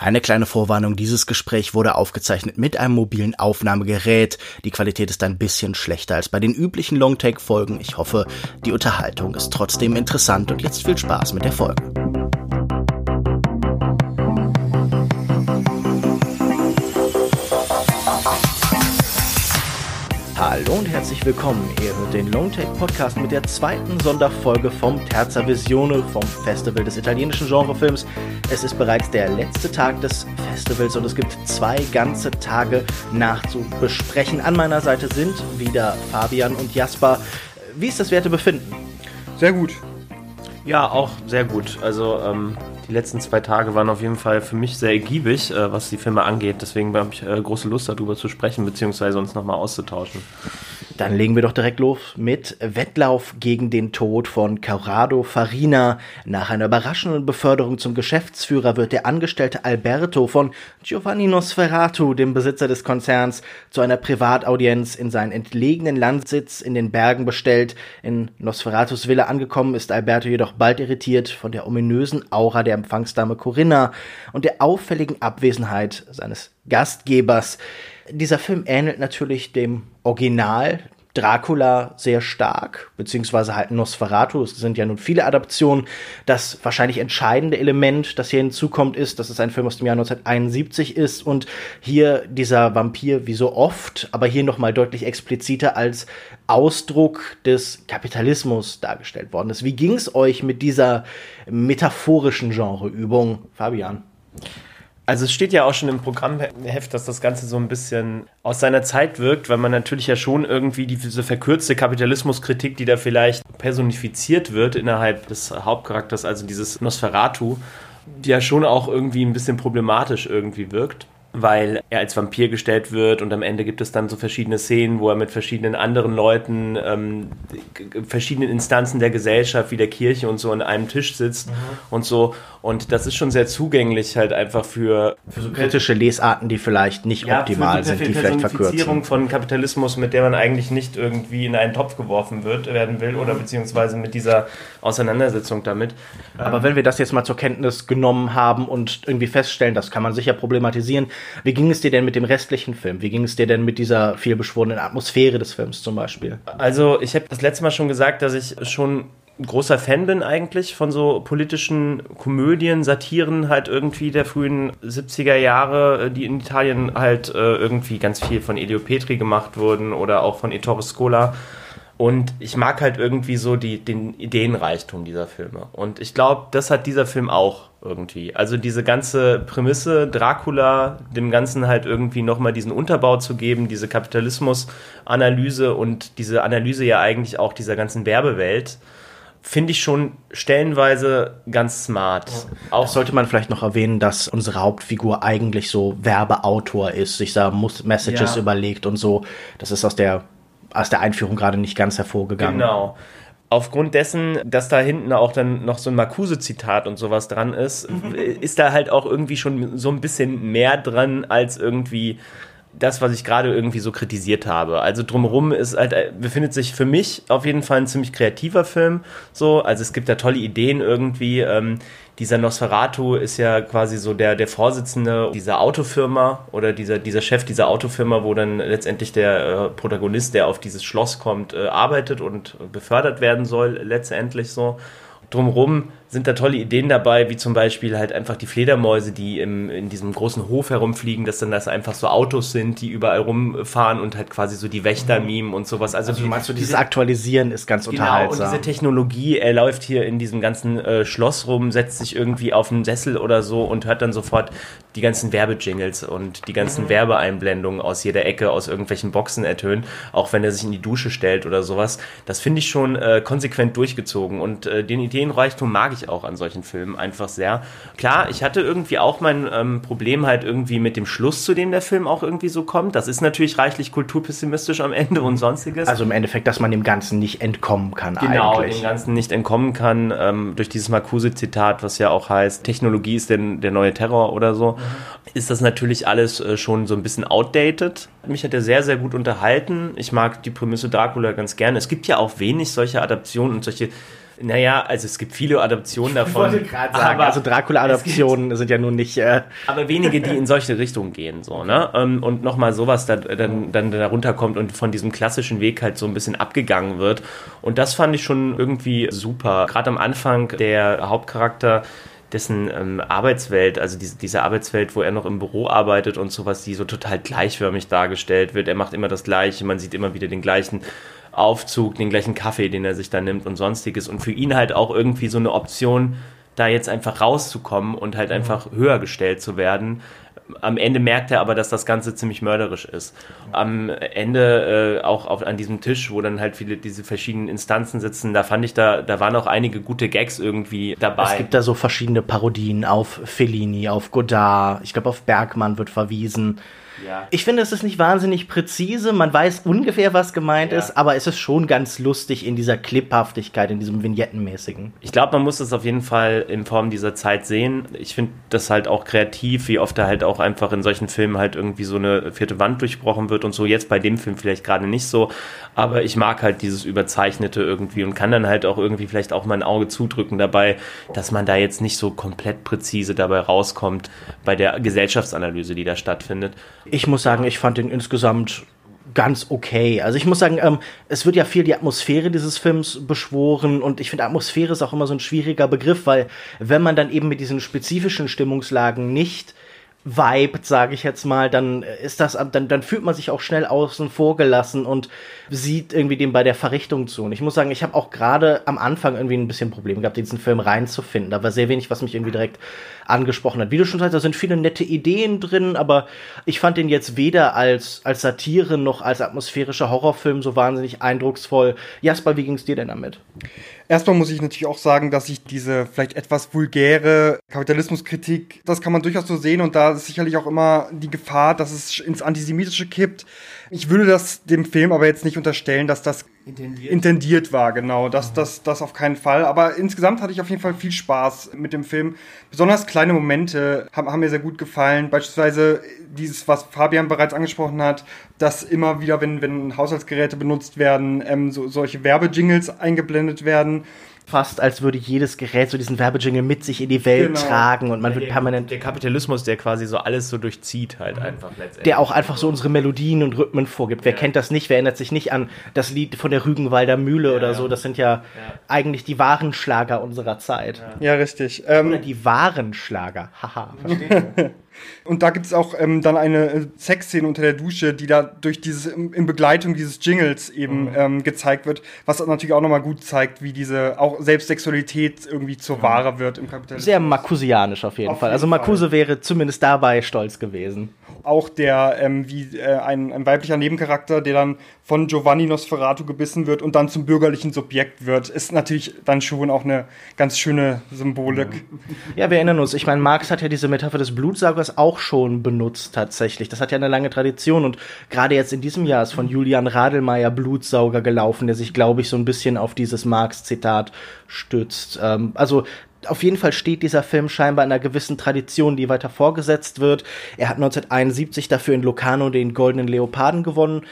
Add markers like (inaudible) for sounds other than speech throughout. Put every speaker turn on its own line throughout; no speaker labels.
Eine kleine Vorwarnung, dieses Gespräch wurde aufgezeichnet mit einem mobilen Aufnahmegerät. Die Qualität ist ein bisschen schlechter als bei den üblichen Longtake-Folgen. Ich hoffe, die Unterhaltung ist trotzdem interessant und jetzt viel Spaß mit der Folge. Hallo und herzlich willkommen. Ihr hört den Longtake Podcast mit der zweiten Sonderfolge vom Terza Visione vom Festival des italienischen Genrefilms. Es ist bereits der letzte Tag des Festivals und es gibt zwei ganze Tage nachzubesprechen. An meiner Seite sind wieder Fabian und Jasper. Wie ist das Wertebefinden?
Sehr gut.
Ja, auch sehr gut. Also ähm, die letzten zwei Tage waren auf jeden Fall für mich sehr ergiebig, äh, was die Filme angeht. Deswegen habe ich äh, große Lust darüber zu sprechen, beziehungsweise uns nochmal auszutauschen.
Dann legen wir doch direkt los mit Wettlauf gegen den Tod von Corrado Farina. Nach einer überraschenden Beförderung zum Geschäftsführer wird der Angestellte Alberto von Giovanni Nosferatu, dem Besitzer des Konzerns, zu einer Privataudienz in seinen entlegenen Landsitz in den Bergen bestellt. In Nosferatus Villa angekommen ist Alberto jedoch bald irritiert von der ominösen Aura der Empfangsdame Corinna und der auffälligen Abwesenheit seines Gastgebers dieser Film ähnelt natürlich dem Original Dracula sehr stark, beziehungsweise halt Nosferatu. Es sind ja nun viele Adaptionen. Das wahrscheinlich entscheidende Element, das hier hinzukommt, ist, dass es ein Film aus dem Jahr 1971 ist und hier dieser Vampir wie so oft, aber hier nochmal deutlich expliziter als Ausdruck des Kapitalismus dargestellt worden ist. Wie ging es euch mit dieser metaphorischen Genreübung, Fabian?
Also es steht ja auch schon im Programmheft, dass das Ganze so ein bisschen aus seiner Zeit wirkt, weil man natürlich ja schon irgendwie diese verkürzte Kapitalismuskritik, die da vielleicht personifiziert wird innerhalb des Hauptcharakters, also dieses Nosferatu, ja schon auch irgendwie ein bisschen problematisch irgendwie wirkt weil er als Vampir gestellt wird und am Ende gibt es dann so verschiedene Szenen, wo er mit verschiedenen anderen Leuten, ähm, verschiedenen Instanzen der Gesellschaft wie der Kirche und so an einem Tisch sitzt mhm. und so. Und das ist schon sehr zugänglich halt einfach für,
für so kritische Lesarten, die vielleicht nicht ja, optimal sind, die vielleicht verkürzen.
von Kapitalismus, mit der man eigentlich nicht irgendwie in einen Topf geworfen wird, werden will oder beziehungsweise mit dieser Auseinandersetzung damit.
Aber wenn wir das jetzt mal zur Kenntnis genommen haben und irgendwie feststellen, das kann man sicher problematisieren, wie ging es dir denn mit dem restlichen Film? Wie ging es dir denn mit dieser vielbeschworenen Atmosphäre des Films zum Beispiel?
Also ich habe das letzte Mal schon gesagt, dass ich schon großer Fan bin eigentlich von so politischen Komödien, Satiren halt irgendwie der frühen 70er Jahre, die in Italien halt äh, irgendwie ganz viel von Elio Petri gemacht wurden oder auch von Ettore Scola. Und ich mag halt irgendwie so die, den Ideenreichtum dieser Filme. Und ich glaube, das hat dieser Film auch irgendwie. Also diese ganze Prämisse, Dracula, dem Ganzen halt irgendwie nochmal diesen Unterbau zu geben, diese Kapitalismus-Analyse und diese Analyse ja eigentlich auch dieser ganzen Werbewelt finde ich schon stellenweise ganz smart.
Auch das sollte man vielleicht noch erwähnen, dass unsere Hauptfigur eigentlich so Werbeautor ist, sich da Messages ja. überlegt und so. Das ist aus der, aus der Einführung gerade nicht ganz hervorgegangen.
Genau. Aufgrund dessen, dass da hinten auch dann noch so ein Marcuse-Zitat und sowas dran ist, (laughs) ist da halt auch irgendwie schon so ein bisschen mehr dran als irgendwie das, was ich gerade irgendwie so kritisiert habe. Also drumherum ist halt, äh, befindet sich für mich auf jeden Fall ein ziemlich kreativer Film. So, also es gibt da tolle Ideen irgendwie. Ähm, dieser Nosferatu ist ja quasi so der, der Vorsitzende dieser Autofirma oder dieser, dieser Chef dieser Autofirma, wo dann letztendlich der äh, Protagonist, der auf dieses Schloss kommt, äh, arbeitet und befördert werden soll, letztendlich so. Drumherum sind da tolle Ideen dabei, wie zum Beispiel halt einfach die Fledermäuse, die im, in diesem großen Hof herumfliegen, dass dann das einfach so Autos sind, die überall rumfahren und halt quasi so die Wächter mimen und sowas.
Also, also meinst du, dieses Aktualisieren ist ganz genau, unterhaltsam.
Genau, und diese Technologie, er läuft hier in diesem ganzen äh, Schloss rum, setzt sich irgendwie auf einen Sessel oder so und hört dann sofort die ganzen Werbejingles und die ganzen mhm. Werbeeinblendungen aus jeder Ecke, aus irgendwelchen Boxen ertönen, auch wenn er sich in die Dusche stellt oder sowas. Das finde ich schon äh, konsequent durchgezogen und äh, den Ideenreichtum mag ich ich auch an solchen Filmen einfach sehr. Klar, ich hatte irgendwie auch mein ähm, Problem halt irgendwie mit dem Schluss, zu dem der Film auch irgendwie so kommt. Das ist natürlich reichlich kulturpessimistisch am Ende und sonstiges.
Also im Endeffekt, dass man dem Ganzen nicht entkommen kann
genau, eigentlich. dem Ganzen nicht entkommen kann, ähm, durch dieses Marcuse-Zitat, was ja auch heißt, Technologie ist der, der neue Terror oder so, mhm. ist das natürlich alles äh, schon so ein bisschen outdated. Mich hat er sehr, sehr gut unterhalten. Ich mag die Prämisse Dracula ganz gerne. Es gibt ja auch wenig solche Adaptionen und solche Naja, also es gibt viele Adaptionen davon.
Ich wollte gerade sagen, also Dracula-Adaptionen sind ja nun nicht. Äh
aber wenige, die in solche Richtungen gehen, so, ne? Ähm, und nochmal sowas da, dann, dann darunter kommt und von diesem klassischen Weg halt so ein bisschen abgegangen wird. Und das fand ich schon irgendwie super. Gerade am Anfang der Hauptcharakter dessen ähm, Arbeitswelt, also diese, diese Arbeitswelt, wo er noch im Büro arbeitet und sowas, die so total gleichförmig dargestellt wird. Er macht immer das Gleiche, man sieht immer wieder den gleichen Aufzug, den gleichen Kaffee, den er sich da nimmt und sonstiges. Und für ihn halt auch irgendwie so eine Option, da jetzt einfach rauszukommen und halt einfach höher gestellt zu werden, am Ende merkt er aber, dass das Ganze ziemlich mörderisch ist. Am Ende äh, auch auf, an diesem Tisch, wo dann halt viele diese verschiedenen Instanzen sitzen, da fand ich, da, da waren auch einige gute Gags irgendwie dabei.
Es gibt da so verschiedene Parodien auf Fellini, auf Godard, ich glaube auf Bergmann wird verwiesen. Ja. Ich finde, es ist nicht wahnsinnig präzise. Man weiß ungefähr, was gemeint ja. ist, aber es ist schon ganz lustig in dieser Cliphaftigkeit, in diesem Vignettenmäßigen.
Ich glaube, man muss es auf jeden Fall in Form dieser Zeit sehen. Ich finde das halt auch kreativ, wie oft da halt auch einfach in solchen Filmen halt irgendwie so eine vierte Wand durchbrochen wird und so. Jetzt bei dem Film vielleicht gerade nicht so, aber ich mag halt dieses Überzeichnete irgendwie und kann dann halt auch irgendwie vielleicht auch mein Auge zudrücken dabei, dass man da jetzt nicht so komplett präzise dabei rauskommt bei der Gesellschaftsanalyse, die da stattfindet.
Ich muss sagen, ich fand ihn insgesamt ganz okay. Also ich muss sagen, ähm, es wird ja viel die Atmosphäre dieses Films beschworen und ich finde, Atmosphäre ist auch immer so ein schwieriger Begriff, weil wenn man dann eben mit diesen spezifischen Stimmungslagen nicht vibet, sage ich jetzt mal, dann ist das, dann, dann fühlt man sich auch schnell außen vor gelassen und sieht irgendwie dem bei der Verrichtung zu. Und ich muss sagen, ich habe auch gerade am Anfang irgendwie ein bisschen Probleme gehabt, diesen Film reinzufinden. Da war sehr wenig, was mich irgendwie direkt angesprochen hat. Wie du schon sagst, da sind viele nette Ideen drin, aber ich fand den jetzt weder als, als Satire noch als atmosphärischer Horrorfilm so wahnsinnig eindrucksvoll. Jasper, wie ging's dir denn damit?
Erstmal muss ich natürlich auch sagen, dass ich diese vielleicht etwas vulgäre Kapitalismuskritik, das kann man durchaus so sehen und da ist sicherlich auch immer die Gefahr, dass es ins Antisemitische kippt. Ich würde das dem Film aber jetzt nicht unterstellen, dass das intendiert, intendiert war, genau. Das, das, das auf keinen Fall. Aber insgesamt hatte ich auf jeden Fall viel Spaß mit dem Film. Besonders kleine Momente haben, haben mir sehr gut gefallen. Beispielsweise dieses, was Fabian bereits angesprochen hat, dass immer wieder, wenn, wenn Haushaltsgeräte benutzt werden, ähm, so, solche Werbejingles eingeblendet werden
fast, als würde jedes Gerät so diesen Werbejingle mit sich in die Welt genau. tragen und man der, wird permanent.
Der Kapitalismus, der quasi so alles so durchzieht, halt mhm. einfach
letztendlich. Der auch einfach so unsere Melodien und Rhythmen vorgibt. Wer ja. kennt das nicht? Wer erinnert sich nicht an das Lied von der Rügenwalder Mühle ja, oder so? Das sind ja, ja, eigentlich die wahren Schlager unserer Zeit.
Ja, richtig.
Ähm, oder die wahren Schlager. Haha, verstehe.
Und da gibt es auch ähm, dann eine äh, Sexszene unter der Dusche, die da durch dieses, in Begleitung dieses Jingles eben mhm. ähm, gezeigt wird, was natürlich auch nochmal gut zeigt, wie diese auch selbst Sexualität irgendwie zur mhm. Ware wird im Kapitalismus.
Sehr makusianisch auf jeden auf Fall. Also jeden also Makuse Fall. wäre zumindest dabei stolz gewesen.
Auch der, ähm, wie äh, ein, ein weiblicher Nebencharakter, der dann von Giovanni Nosferatu gebissen wird und dann zum bürgerlichen Subjekt wird, ist natürlich dann schon auch eine ganz schöne Symbolik.
Ja, wir erinnern uns. Ich meine, Marx hat ja diese Metapher des Blutsaugers auch schon benutzt tatsächlich. Das hat ja eine lange Tradition und gerade jetzt in diesem Jahr ist von Julian Radelmeier Blutsauger gelaufen, der sich, glaube ich, so ein bisschen auf dieses Marx-Zitat stützt. Ähm, also auf jeden Fall steht dieser Film scheinbar in einer gewissen Tradition, die weiter vorgesetzt wird. Er hat 1971 dafür in Locarno den Goldenen Leoparden gewonnen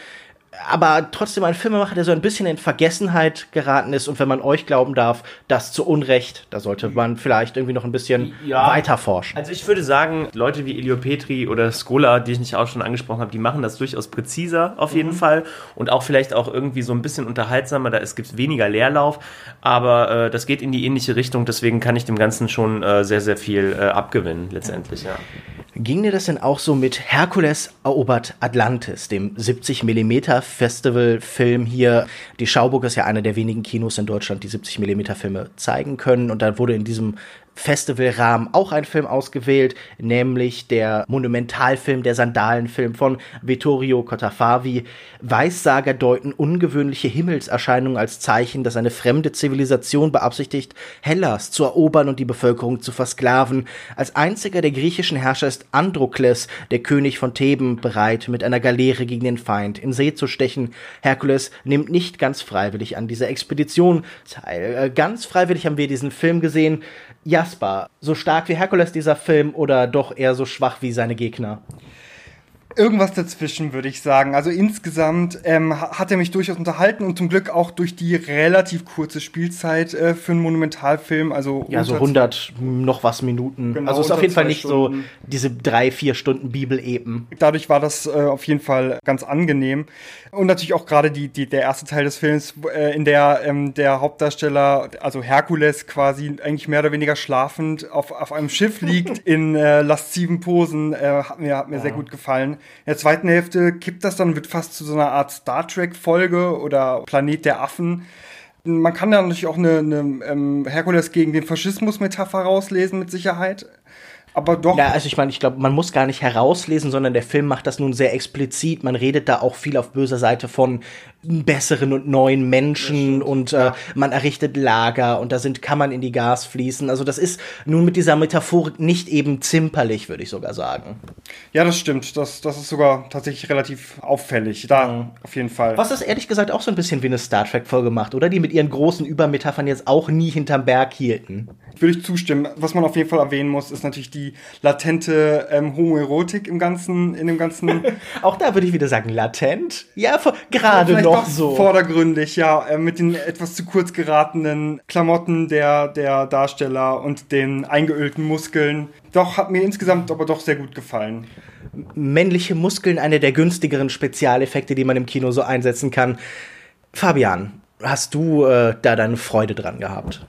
aber trotzdem ein Filmemacher, der so ein bisschen in Vergessenheit geraten ist. Und wenn man euch glauben darf, das zu Unrecht, da sollte man vielleicht irgendwie noch ein bisschen ja, weiter forschen.
Also ich würde sagen, Leute wie Elio Petri oder Skola, die ich nicht auch schon angesprochen habe, die machen das durchaus präziser auf jeden mhm. Fall. Und auch vielleicht auch irgendwie so ein bisschen unterhaltsamer, da es gibt weniger Leerlauf, aber äh, das geht in die ähnliche Richtung, deswegen kann ich dem Ganzen schon äh, sehr, sehr viel äh, abgewinnen letztendlich, ja.
Ging dir das denn auch so mit Herkules erobert Atlantis, dem 70 mm Festival-Film hier? Die Schauburg ist ja einer der wenigen Kinos in Deutschland, die 70 mm Filme zeigen können. Und da wurde in diesem Festivalrahmen auch ein Film ausgewählt, nämlich der Monumentalfilm, der Sandalenfilm von Vittorio Cottafavi. Weissager deuten ungewöhnliche Himmelserscheinungen als Zeichen, dass eine fremde Zivilisation beabsichtigt, Hellas zu erobern und die Bevölkerung zu versklaven. Als einziger der griechischen Herrscher ist Androkles, der König von Theben, bereit, mit einer Galeere gegen den Feind in See zu stechen. Herkules nimmt nicht ganz freiwillig an dieser Expedition teil. Äh, ganz freiwillig haben wir diesen Film gesehen. Jasper, so stark wie Herkules dieser Film oder doch eher so schwach wie seine Gegner?
Irgendwas dazwischen, würde ich sagen. Also insgesamt ähm, hat er mich durchaus unterhalten und zum Glück auch durch die relativ kurze Spielzeit äh, für einen Monumentalfilm. Also
ja, so 100 noch was Minuten. Genau, also ist auf jeden Fall nicht Stunden. so diese drei, vier Stunden Bibel-Eben.
Dadurch war das äh, auf jeden Fall ganz angenehm. Und natürlich auch gerade die, die, der erste Teil des Films, äh, in der ähm, der Hauptdarsteller, also Herkules quasi eigentlich mehr oder weniger schlafend auf, auf einem Schiff liegt (laughs) in äh, lasziven Posen, äh, hat mir, hat mir ja. sehr gut gefallen. In der zweiten Hälfte kippt das dann, wird fast zu so einer Art Star Trek-Folge oder Planet der Affen. Man kann da natürlich auch eine, eine ähm, Herkules gegen den Faschismus-Metapher rauslesen, mit Sicherheit aber doch.
Ja, also ich meine, ich glaube, man muss gar nicht herauslesen, sondern der Film macht das nun sehr explizit. Man redet da auch viel auf böser Seite von besseren und neuen Menschen und äh, man errichtet Lager und da sind Kammern in die Gas fließen. Also das ist nun mit dieser Metaphorik nicht eben zimperlich, würde ich sogar sagen.
Ja, das stimmt. Das, das ist sogar tatsächlich relativ auffällig. Da, mhm. auf jeden Fall.
Was das ehrlich gesagt auch so ein bisschen wie eine Star Trek-Folge macht, oder? Die mit ihren großen Übermetaphern jetzt auch nie hinterm Berg hielten.
Würde ich zustimmen. Was man auf jeden Fall erwähnen muss, ist natürlich die latente ähm, Homoerotik im ganzen, in dem ganzen. (laughs)
auch da würde ich wieder sagen, latent. Ja, gerade noch so.
Vordergründig, ja, äh, mit den etwas zu kurz geratenen Klamotten der, der Darsteller und den eingeölten Muskeln. Doch, hat mir insgesamt aber doch sehr gut gefallen.
Männliche Muskeln, eine der günstigeren Spezialeffekte, die man im Kino so einsetzen kann. Fabian, hast du äh, da deine Freude dran gehabt?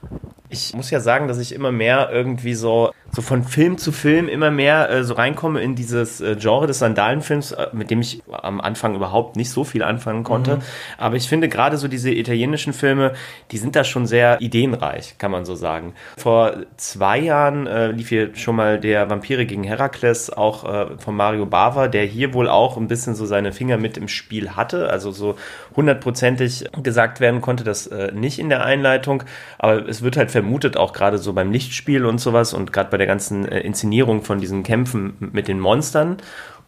Ich muss ja sagen, dass ich immer mehr irgendwie so, so von Film zu Film immer mehr äh, so reinkomme in dieses äh, Genre des Sandalenfilms, äh, mit dem ich am Anfang überhaupt nicht so viel anfangen konnte. Mhm. Aber ich finde gerade so diese italienischen Filme, die sind da schon sehr ideenreich, kann man so sagen. Vor zwei Jahren äh, lief hier schon mal der Vampire gegen Herakles, auch äh, von Mario Bava, der hier wohl auch ein bisschen so seine Finger mit im Spiel hatte. Also so hundertprozentig gesagt werden konnte das äh, nicht in der Einleitung. Aber es wird halt vermutet, auch gerade so beim Lichtspiel und sowas und gerade bei der ganzen äh, Inszenierung von diesen Kämpfen mit den Monstern,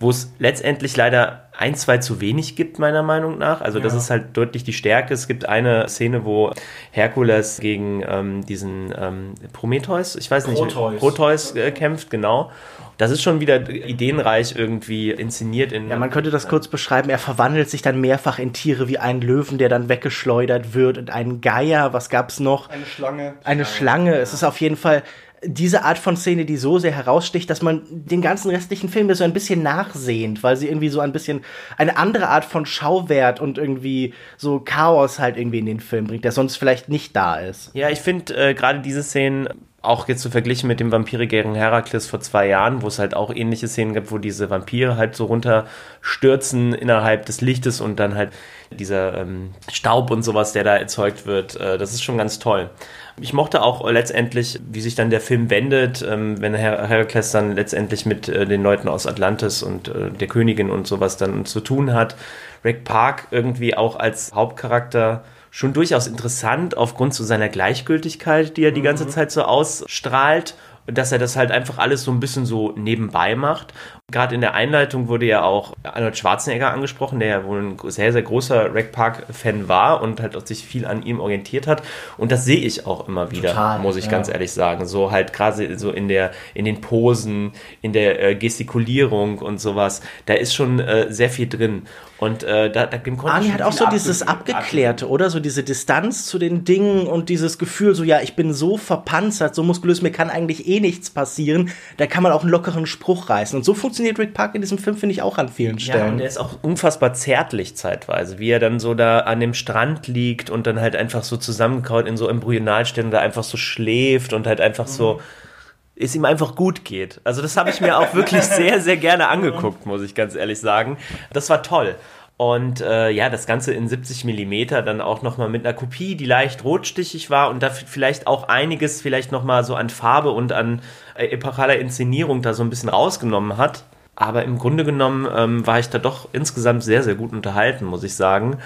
wo es letztendlich leider ein, zwei zu wenig gibt, meiner Meinung nach. Also das ist halt deutlich die Stärke. Es gibt eine Szene, wo Herkules gegen ähm, diesen ähm, Prometheus, ich weiß nicht, Proteus, Proteus äh, kämpft, genau. Das ist schon wieder ideenreich irgendwie inszeniert. In,
ja, man könnte das kurz beschreiben. Er verwandelt sich dann mehrfach in Tiere wie ein Löwen, der dann weggeschleudert wird und einen Geier. Was gab's noch?
Eine Schlange.
Eine Schlange. Es ist auf jeden Fall diese Art von Szene, die so sehr heraussticht, dass man den ganzen restlichen Film so ein bisschen nachsehnt, weil sie irgendwie so ein bisschen eine andere Art von Schauwert und irgendwie so Chaos halt irgendwie in den Film bringt, der sonst vielleicht nicht da ist.
Ja, ich finde äh, gerade diese Szenen auch jetzt so verglichen mit dem Vampire gegen Herakles vor zwei Jahren, wo es halt auch ähnliche Szenen gibt, wo diese Vampire halt so runterstürzen innerhalb des Lichtes und dann halt dieser ähm, Staub und sowas, der da erzeugt wird, äh, das ist schon ganz toll. Ich mochte auch letztendlich, wie sich dann der Film wendet, ähm, wenn Her Herakles dann letztendlich mit äh, den Leuten aus Atlantis und äh, der Königin und sowas dann zu tun hat. Rick Park irgendwie auch als Hauptcharakter schon durchaus interessant aufgrund zu seiner Gleichgültigkeit, die er die ganze mhm. Zeit so ausstrahlt dass er das halt einfach alles so ein bisschen so nebenbei macht. Gerade in der Einleitung wurde ja auch Arnold Schwarzenegger angesprochen, der ja wohl ein sehr, sehr großer Rack Park-Fan war und halt auch sich viel an ihm orientiert hat. Und das sehe ich auch immer wieder, Total, muss ich ja. ganz ehrlich sagen. So halt gerade so in der, in den Posen, in der äh, Gestikulierung und sowas. Da ist schon äh, sehr viel drin. Und äh, da, da
dem Arnie hat auch so dieses Abgeklärte, oder? So diese Distanz zu den Dingen und dieses Gefühl, so ja, ich bin so verpanzert, so muskulös, mir kann eigentlich eh nichts passieren. Da kann man auch einen lockeren Spruch reißen. Und so funktioniert Rick Park in diesem Film, finde ich, auch an vielen Stellen. Ja,
und der ist auch unfassbar zärtlich zeitweise, wie er dann so da an dem Strand liegt und dann halt einfach so zusammengekaut in so Embryonalstellen da einfach so schläft und halt einfach mhm. so es ihm einfach gut geht. Also das habe ich mir auch wirklich (laughs) sehr, sehr gerne angeguckt, muss ich ganz ehrlich sagen. Das war toll. Und äh, ja, das Ganze in 70 Millimeter dann auch nochmal mit einer Kopie, die leicht rotstichig war und da vielleicht auch einiges vielleicht nochmal so an Farbe und an äh, epochaler Inszenierung da so ein bisschen rausgenommen hat. Aber im Grunde genommen ähm, war ich da doch insgesamt sehr, sehr gut unterhalten, muss ich sagen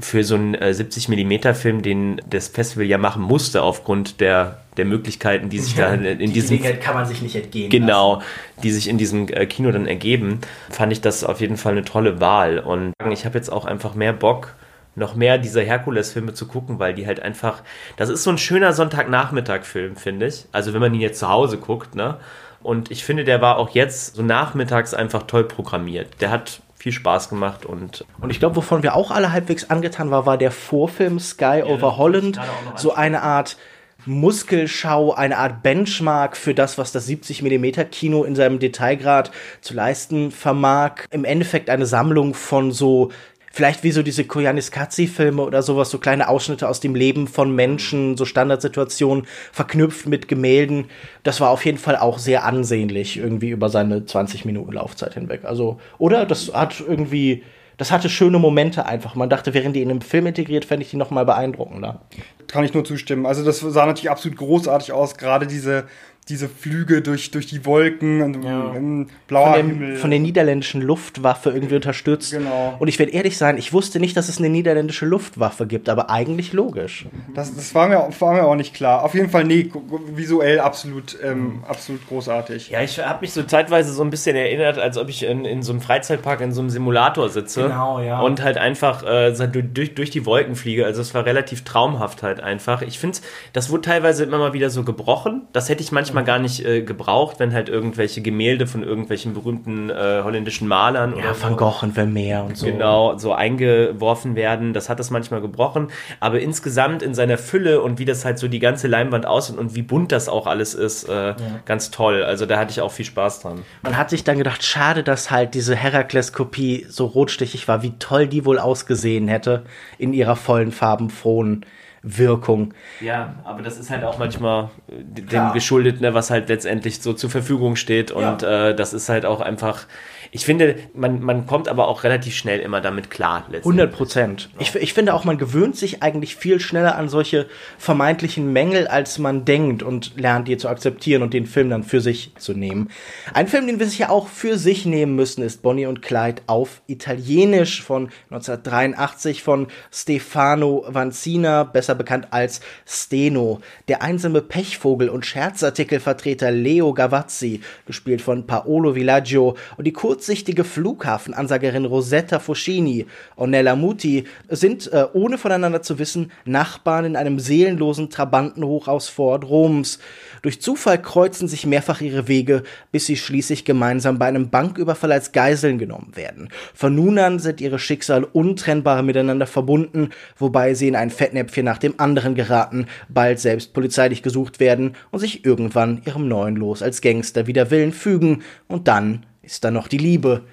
für so einen äh, 70 mm Film, den das Festival ja machen musste aufgrund der der Möglichkeiten, die sich ja, da in die diesem
kann man sich nicht entgehen.
Genau, lassen. die sich in diesem äh, Kino dann ergeben, fand ich das auf jeden Fall eine tolle Wahl und ich habe jetzt auch einfach mehr Bock noch mehr dieser Herkules-Filme zu gucken, weil die halt einfach, das ist so ein schöner Sonntagnachmittag-Film, finde ich. Also wenn man ihn jetzt zu Hause guckt, ne? Und ich finde, der war auch jetzt so nachmittags einfach toll programmiert. Der hat viel Spaß gemacht und.
Und ich glaube, wovon wir auch alle halbwegs angetan waren, war der Vorfilm Sky ja, over Holland. So eine Art Muskelschau, eine Art Benchmark für das, was das 70 mm Kino in seinem Detailgrad zu leisten vermag. Im Endeffekt eine Sammlung von so vielleicht wie so diese Koyaanisqatsi-Filme oder sowas, so kleine Ausschnitte aus dem Leben von Menschen, so Standardsituationen verknüpft mit Gemälden. Das war auf jeden Fall auch sehr ansehnlich irgendwie über seine 20 Minuten Laufzeit hinweg. Also, oder das hat irgendwie das hatte schöne Momente einfach. Man dachte, während die in einem Film integriert, fände ich die noch mal beeindruckender.
Kann ich nur zustimmen. Also das sah natürlich absolut großartig aus. Gerade diese diese Flüge durch, durch die Wolken und ja. im blauer
von, dem, von der niederländischen Luftwaffe irgendwie unterstützt. Genau. Und ich werde ehrlich sein, ich wusste nicht, dass es eine niederländische Luftwaffe gibt, aber eigentlich logisch.
Das, das war, mir, war mir auch nicht klar. Auf jeden Fall, nee, visuell absolut, ähm, absolut großartig.
Ja, ich habe mich so zeitweise so ein bisschen erinnert, als ob ich in, in so einem Freizeitpark in so einem Simulator sitze. Genau, ja. Und halt einfach äh, durch, durch die Wolken fliege. Also es war relativ traumhaft halt einfach. Ich finde, das wurde teilweise immer mal wieder so gebrochen. Das hätte ich manchmal manchmal gar nicht äh, gebraucht, wenn halt irgendwelche Gemälde von irgendwelchen berühmten äh, holländischen Malern
ja, Van Gogh und Vermeer und so.
Genau, so eingeworfen werden. Das hat es manchmal gebrochen. Aber insgesamt in seiner Fülle und wie das halt so die ganze Leinwand aussieht und wie bunt das auch alles ist, äh, ja. ganz toll. Also da hatte ich auch viel Spaß dran.
Man hat sich dann gedacht, schade, dass halt diese Herakles-Kopie so rotstichig war, wie toll die wohl ausgesehen hätte in ihrer vollen farbenfrohen Wirkung.
Ja, aber das ist halt auch manchmal äh, dem Klar. geschuldet, ne, was halt letztendlich so zur Verfügung steht. Und ja. äh, das ist halt auch einfach ich finde, man, man kommt aber auch relativ schnell immer damit klar.
100 Prozent. Ich, ich finde auch, man gewöhnt sich eigentlich viel schneller an solche vermeintlichen Mängel, als man denkt und lernt, die zu akzeptieren und den Film dann für sich zu nehmen. Ein Film, den wir sicher auch für sich nehmen müssen, ist Bonnie und Clyde auf Italienisch von 1983 von Stefano Vanzina, besser bekannt als Steno. Der einsame Pechvogel und Scherzartikelvertreter Leo Gavazzi, gespielt von Paolo Villaggio und die kurz kurzsichtige Flughafenansagerin Rosetta Foscini und Nella Muti sind, äh, ohne voneinander zu wissen, Nachbarn in einem seelenlosen Trabantenhochhaus vor Roms. Durch Zufall kreuzen sich mehrfach ihre Wege, bis sie schließlich gemeinsam bei einem Banküberfall als Geiseln genommen werden. Von nun an sind ihre Schicksale untrennbar miteinander verbunden, wobei sie in ein Fettnäpfchen nach dem anderen geraten, bald selbst polizeilich gesucht werden und sich irgendwann ihrem neuen Los als Gangster wider Willen fügen und dann ist da noch die Liebe.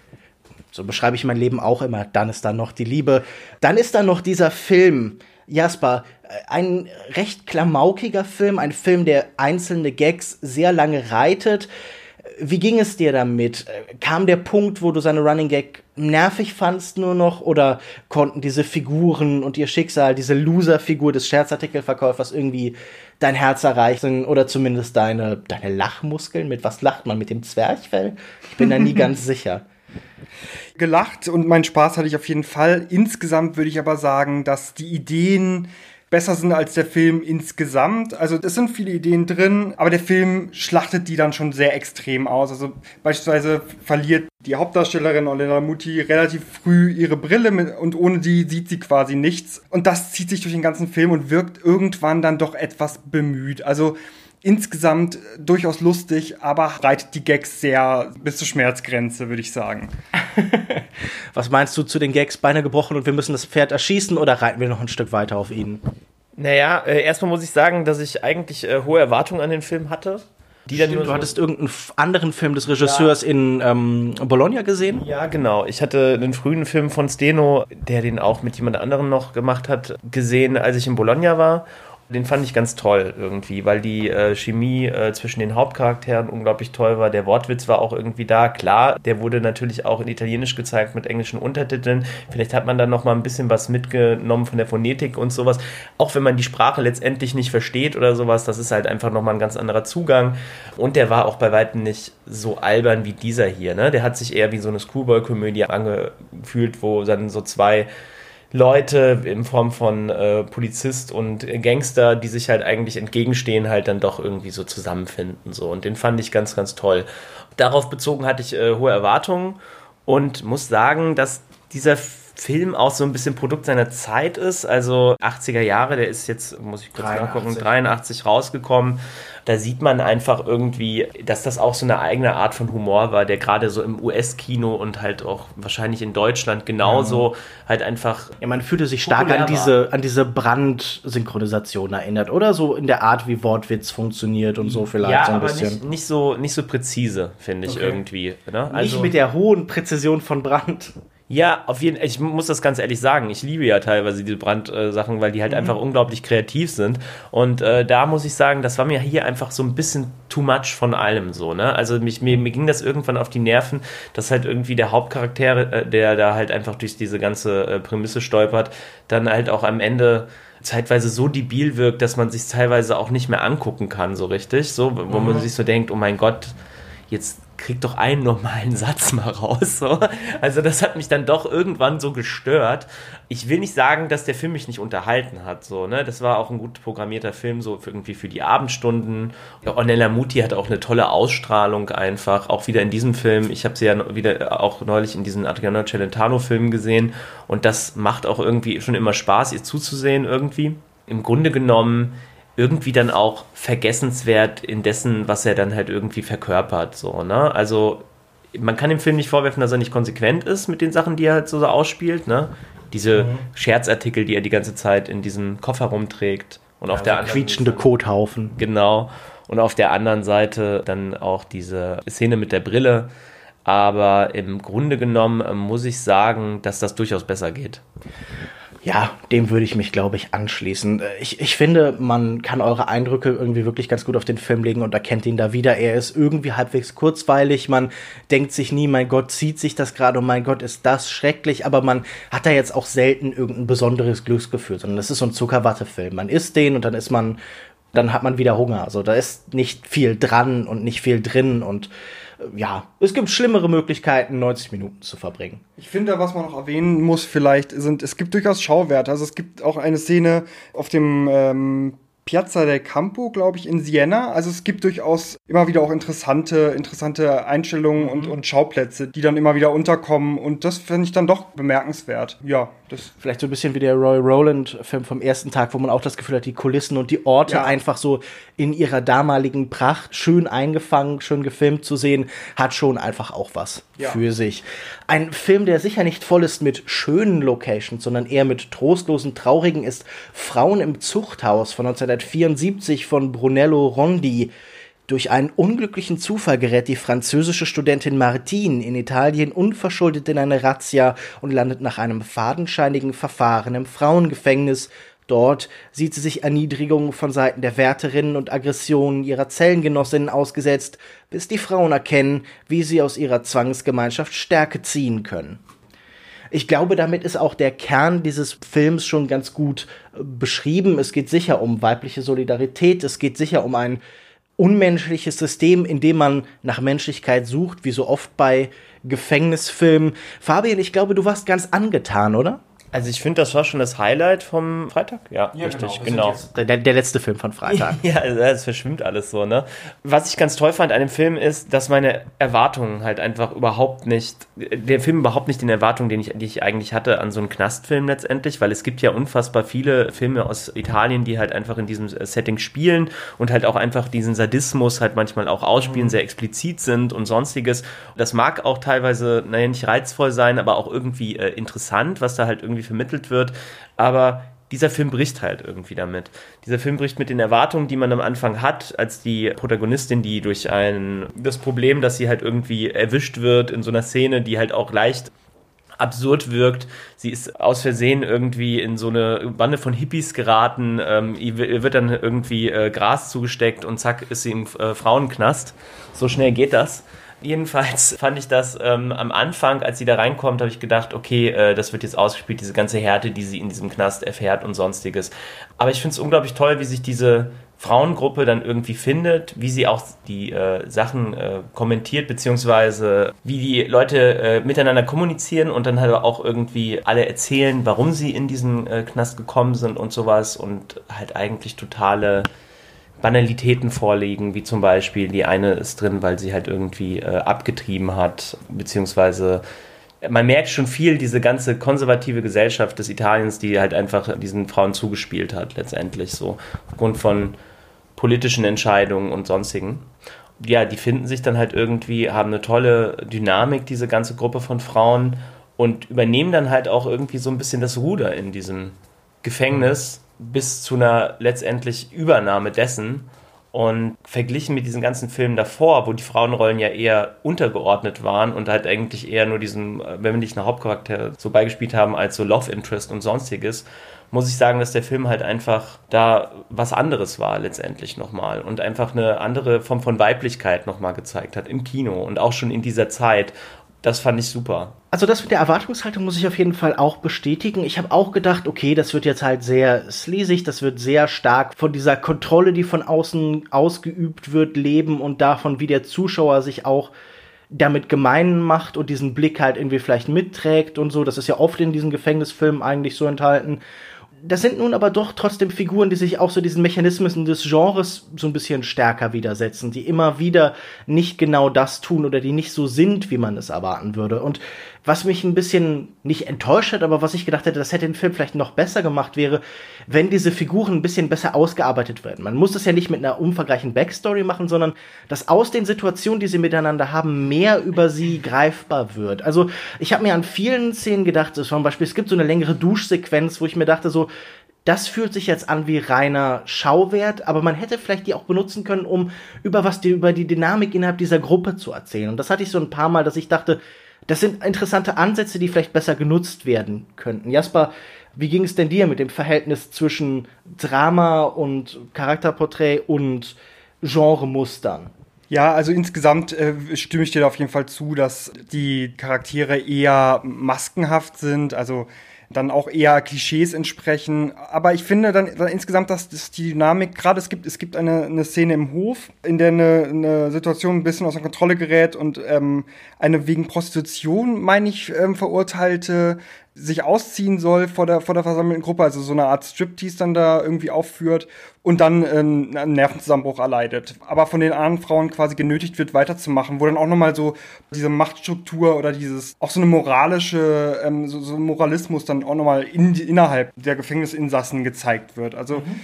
So beschreibe ich mein Leben auch immer. Dann ist da noch die Liebe. Dann ist da noch dieser Film. Jasper, äh, ein recht klamaukiger Film, ein Film, der einzelne Gags sehr lange reitet. Wie ging es dir damit? Kam der Punkt, wo du seine Running Gag nervig fandst nur noch oder konnten diese Figuren und ihr Schicksal, diese Loser-Figur des Scherzartikelverkäufers irgendwie dein Herz erreichen oder zumindest deine, deine Lachmuskeln? Mit was lacht man? Mit dem Zwerchfell? Ich bin da nie (laughs) ganz sicher.
Gelacht und meinen Spaß hatte ich auf jeden Fall. Insgesamt würde ich aber sagen, dass die Ideen besser sind als der Film insgesamt. Also es sind viele Ideen drin, aber der Film schlachtet die dann schon sehr extrem aus. Also beispielsweise verliert die Hauptdarstellerin Olena Muti relativ früh ihre Brille mit, und ohne die sieht sie quasi nichts. Und das zieht sich durch den ganzen Film und wirkt irgendwann dann doch etwas bemüht. Also insgesamt durchaus lustig, aber reitet die Gags sehr bis zur Schmerzgrenze, würde ich sagen. (laughs)
Was meinst du zu den Gags Beine gebrochen und wir müssen das Pferd erschießen oder reiten wir noch ein Stück weiter auf ihn?
Naja, äh, erstmal muss ich sagen, dass ich eigentlich äh, hohe Erwartungen an den Film hatte.
Die Stimmt, dann du hattest irgendeinen anderen Film des Regisseurs ja. in ähm, Bologna gesehen?
Ja, genau. Ich hatte einen frühen Film von Steno, der den auch mit jemand anderem noch gemacht hat, gesehen, als ich in Bologna war. Den fand ich ganz toll irgendwie, weil die äh, Chemie äh, zwischen den Hauptcharakteren unglaublich toll war. Der Wortwitz war auch irgendwie da. Klar, der wurde natürlich auch in Italienisch gezeigt mit englischen Untertiteln. Vielleicht hat man da noch mal ein bisschen was mitgenommen von der Phonetik und sowas. Auch wenn man die Sprache letztendlich nicht versteht oder sowas, das ist halt einfach noch mal ein ganz anderer Zugang. Und der war auch bei weitem nicht so albern wie dieser hier. Ne? Der hat sich eher wie so eine Screwball-Komödie angefühlt, wo dann so zwei Leute in Form von äh, Polizist und Gangster, die sich halt eigentlich entgegenstehen, halt dann doch irgendwie so zusammenfinden. So. Und den fand ich ganz, ganz toll. Darauf bezogen hatte ich äh, hohe Erwartungen und muss sagen, dass dieser Film auch so ein bisschen Produkt seiner Zeit ist. Also 80er Jahre, der ist jetzt, muss ich kurz 83. nachgucken, 83 rausgekommen. Da sieht man einfach irgendwie, dass das auch so eine eigene Art von Humor war, der gerade so im US-Kino und halt auch wahrscheinlich in Deutschland genauso ja. halt einfach.
Ja, man fühlte sich stark an diese, an diese Brand-Synchronisation erinnert, oder? So in der Art, wie Wortwitz funktioniert und so vielleicht
ja,
so ein
aber
bisschen.
Nicht, nicht, so, nicht so präzise, finde ich okay. irgendwie.
Ne? Also, nicht mit der hohen Präzision von Brand.
Ja, auf jeden Fall. Ich muss das ganz ehrlich sagen. Ich liebe ja teilweise diese Brandsachen, weil die halt mhm. einfach unglaublich kreativ sind. Und äh, da muss ich sagen, das war mir hier einfach so ein bisschen too much von allem so. Ne? Also mich, mir, mir ging das irgendwann auf die Nerven, dass halt irgendwie der Hauptcharakter, äh, der da halt einfach durch diese ganze äh, Prämisse stolpert, dann halt auch am Ende zeitweise so debil wirkt, dass man sich teilweise auch nicht mehr angucken kann, so richtig. So, wo mhm. man sich so denkt, oh mein Gott, jetzt krieg doch einen normalen Satz mal raus. So. Also das hat mich dann doch irgendwann so gestört. Ich will nicht sagen, dass der Film mich nicht unterhalten hat. So, ne? Das war auch ein gut programmierter Film, so für irgendwie für die Abendstunden. Ornella Muti hat auch eine tolle Ausstrahlung einfach, auch wieder in diesem Film. Ich habe sie ja wieder auch neulich in diesen Adriano Celentano-Filmen gesehen und das macht auch irgendwie schon immer Spaß, ihr zuzusehen irgendwie. Im Grunde genommen irgendwie dann auch vergessenswert in dessen, was er dann halt irgendwie verkörpert. So, ne? Also man kann dem Film nicht vorwerfen, dass er nicht konsequent ist mit den Sachen, die er halt so ausspielt. Ne? Diese mhm. Scherzartikel, die er die ganze Zeit in diesem Koffer rumträgt. Und ja, auf der
so quietschende Kothaufen.
Genau. Und auf der anderen Seite dann auch diese Szene mit der Brille. Aber im Grunde genommen äh, muss ich sagen, dass das durchaus besser geht.
Ja, dem würde ich mich, glaube ich, anschließen. Äh, ich, ich finde, man kann eure Eindrücke irgendwie wirklich ganz gut auf den Film legen und erkennt ihn da wieder. Er ist irgendwie halbwegs kurzweilig. Man denkt sich nie, mein Gott, zieht sich das gerade und mein Gott, ist das schrecklich. Aber man hat da jetzt auch selten irgendein besonderes Glücksgefühl, sondern das ist so ein Zuckerwattefilm. Man isst den und dann ist man, dann hat man wieder Hunger. Also da ist nicht viel dran und nicht viel drin und ja, es gibt schlimmere Möglichkeiten, 90 Minuten zu verbringen.
Ich finde, was man noch erwähnen muss, vielleicht sind, es gibt durchaus Schauwerte. Also es gibt auch eine Szene auf dem ähm, Piazza del Campo, glaube ich, in Siena. Also es gibt durchaus immer wieder auch interessante, interessante Einstellungen mhm. und, und Schauplätze, die dann immer wieder unterkommen. Und das finde ich dann doch bemerkenswert. Ja,
das. Vielleicht so ein bisschen wie der Roy Rowland-Film vom ersten Tag, wo man auch das Gefühl hat, die Kulissen und die Orte ja. einfach so in ihrer damaligen Pracht schön eingefangen, schön gefilmt zu sehen, hat schon einfach auch was ja. für sich. Ein Film, der sicher nicht voll ist mit schönen Locations, sondern eher mit trostlosen, traurigen, ist Frauen im Zuchthaus von 1974 von Brunello Rondi. Durch einen unglücklichen Zufall gerät die französische Studentin Martine in Italien unverschuldet in eine Razzia und landet nach einem fadenscheinigen Verfahren im Frauengefängnis. Dort sieht sie sich Erniedrigungen von Seiten der Wärterinnen und Aggressionen ihrer Zellengenossinnen ausgesetzt, bis die Frauen erkennen, wie sie aus ihrer Zwangsgemeinschaft Stärke ziehen können. Ich glaube, damit ist auch der Kern dieses Films schon ganz gut äh, beschrieben. Es geht sicher um weibliche Solidarität, es geht sicher um ein unmenschliches System, in dem man nach Menschlichkeit sucht, wie so oft bei Gefängnisfilmen. Fabian, ich glaube, du warst ganz angetan, oder?
Also ich finde, das war schon das Highlight vom Freitag. Ja, ja richtig, genau.
genau. Der, der, letzte Film von Freitag. (laughs)
ja, es verschwimmt alles so, ne? Was ich ganz toll fand an dem Film ist, dass meine Erwartungen halt einfach überhaupt nicht, der Film überhaupt nicht den Erwartungen, die ich, die ich eigentlich hatte an so einen Knastfilm letztendlich, weil es gibt ja unfassbar viele Filme aus Italien, die halt einfach in diesem Setting spielen und halt auch einfach diesen Sadismus halt manchmal auch ausspielen, mhm. sehr explizit sind und sonstiges. Das mag auch teilweise, naja, nicht reizvoll sein, aber auch irgendwie äh, interessant, was da halt irgendwie irgendwie vermittelt wird. Aber dieser Film bricht halt irgendwie damit. Dieser Film bricht mit den Erwartungen, die man am Anfang hat, als die Protagonistin, die durch ein, das Problem, dass sie halt irgendwie erwischt wird in so einer Szene, die halt auch leicht absurd wirkt. Sie ist aus Versehen irgendwie in so eine Bande von Hippies geraten. Ähm, ihr wird dann irgendwie äh, Gras zugesteckt und zack ist sie im äh, Frauenknast. So schnell geht das. Jedenfalls (laughs) fand ich das ähm, am Anfang, als sie da reinkommt, habe ich gedacht, okay, äh, das wird jetzt ausgespielt, diese ganze Härte, die sie in diesem Knast erfährt und sonstiges. Aber ich finde es unglaublich toll, wie sich diese Frauengruppe dann irgendwie findet, wie sie auch die äh, Sachen äh, kommentiert, beziehungsweise wie die Leute äh, miteinander kommunizieren und dann halt auch irgendwie alle erzählen, warum sie in diesen äh, Knast gekommen sind und sowas und halt eigentlich totale Banalitäten vorlegen, wie zum Beispiel die eine ist drin, weil sie halt irgendwie äh, abgetrieben hat, beziehungsweise man merkt schon viel diese ganze konservative Gesellschaft des Italiens, die halt einfach diesen Frauen zugespielt hat, letztendlich so, aufgrund von politischen Entscheidungen und sonstigen. Ja, die finden sich dann halt irgendwie, haben eine tolle Dynamik, diese ganze Gruppe von Frauen und übernehmen dann halt auch irgendwie so ein bisschen das Ruder in diesem Gefängnis bis zu einer letztendlich Übernahme dessen. Und verglichen mit diesen ganzen Filmen davor, wo die Frauenrollen ja eher untergeordnet waren und halt eigentlich eher nur diesen, äh, eine Hauptcharakter so beigespielt haben, als so Love Interest und sonstiges, muss ich sagen, dass der Film halt einfach da was anderes war letztendlich nochmal und einfach eine andere Form von Weiblichkeit nochmal gezeigt hat im Kino und auch schon in dieser Zeit das fand ich super.
Also das mit der Erwartungshaltung muss ich auf jeden Fall auch bestätigen. Ich habe auch gedacht, okay, das wird jetzt halt sehr sleazig, das wird sehr stark von dieser Kontrolle, die von außen ausgeübt wird, leben und davon, wie der Zuschauer sich auch damit gemein macht und diesen Blick halt irgendwie vielleicht mitträgt und so. Das ist ja oft in diesen Gefängnisfilmen eigentlich so enthalten das sind nun aber doch trotzdem Figuren, die sich auch so diesen Mechanismen des Genres so ein bisschen stärker widersetzen, die immer wieder nicht genau das tun oder die nicht so sind, wie man es erwarten würde. Und was mich ein bisschen nicht enttäuscht hat, aber was ich gedacht hätte, das hätte den Film vielleicht noch besser gemacht, wäre, wenn diese Figuren ein bisschen besser ausgearbeitet werden. Man muss das ja nicht mit einer umfangreichen Backstory machen, sondern dass aus den Situationen, die sie miteinander haben, mehr über sie greifbar wird. Also ich habe mir an vielen Szenen gedacht, zum Beispiel, es gibt so eine längere Duschsequenz, wo ich mir dachte, so, das fühlt sich jetzt an wie reiner Schauwert, aber man hätte vielleicht die auch benutzen können, um über was die, über die Dynamik innerhalb dieser Gruppe zu erzählen. Und das hatte ich so ein paar Mal, dass ich dachte, das sind interessante Ansätze, die vielleicht besser genutzt werden könnten. Jasper, wie ging es denn dir mit dem Verhältnis zwischen Drama und Charakterporträt und Genremustern?
Ja, also insgesamt äh, stimme ich dir auf jeden Fall zu, dass die Charaktere eher maskenhaft sind. Also dann auch eher Klischees entsprechen. Aber ich finde dann, dann insgesamt, dass, dass die Dynamik, gerade es gibt, es gibt eine, eine Szene im Hof, in der eine, eine Situation ein bisschen außer Kontrolle gerät und ähm, eine wegen Prostitution, meine ich, ähm, verurteilte sich ausziehen soll vor der, vor der versammelten Gruppe, also so eine Art Striptease dann da irgendwie aufführt und dann ähm, einen Nervenzusammenbruch erleidet. Aber von den anderen Frauen quasi genötigt wird, weiterzumachen, wo dann auch nochmal so diese Machtstruktur oder dieses, auch so eine moralische, ähm, so, so Moralismus dann auch nochmal in, innerhalb der Gefängnisinsassen gezeigt wird. Also, mhm.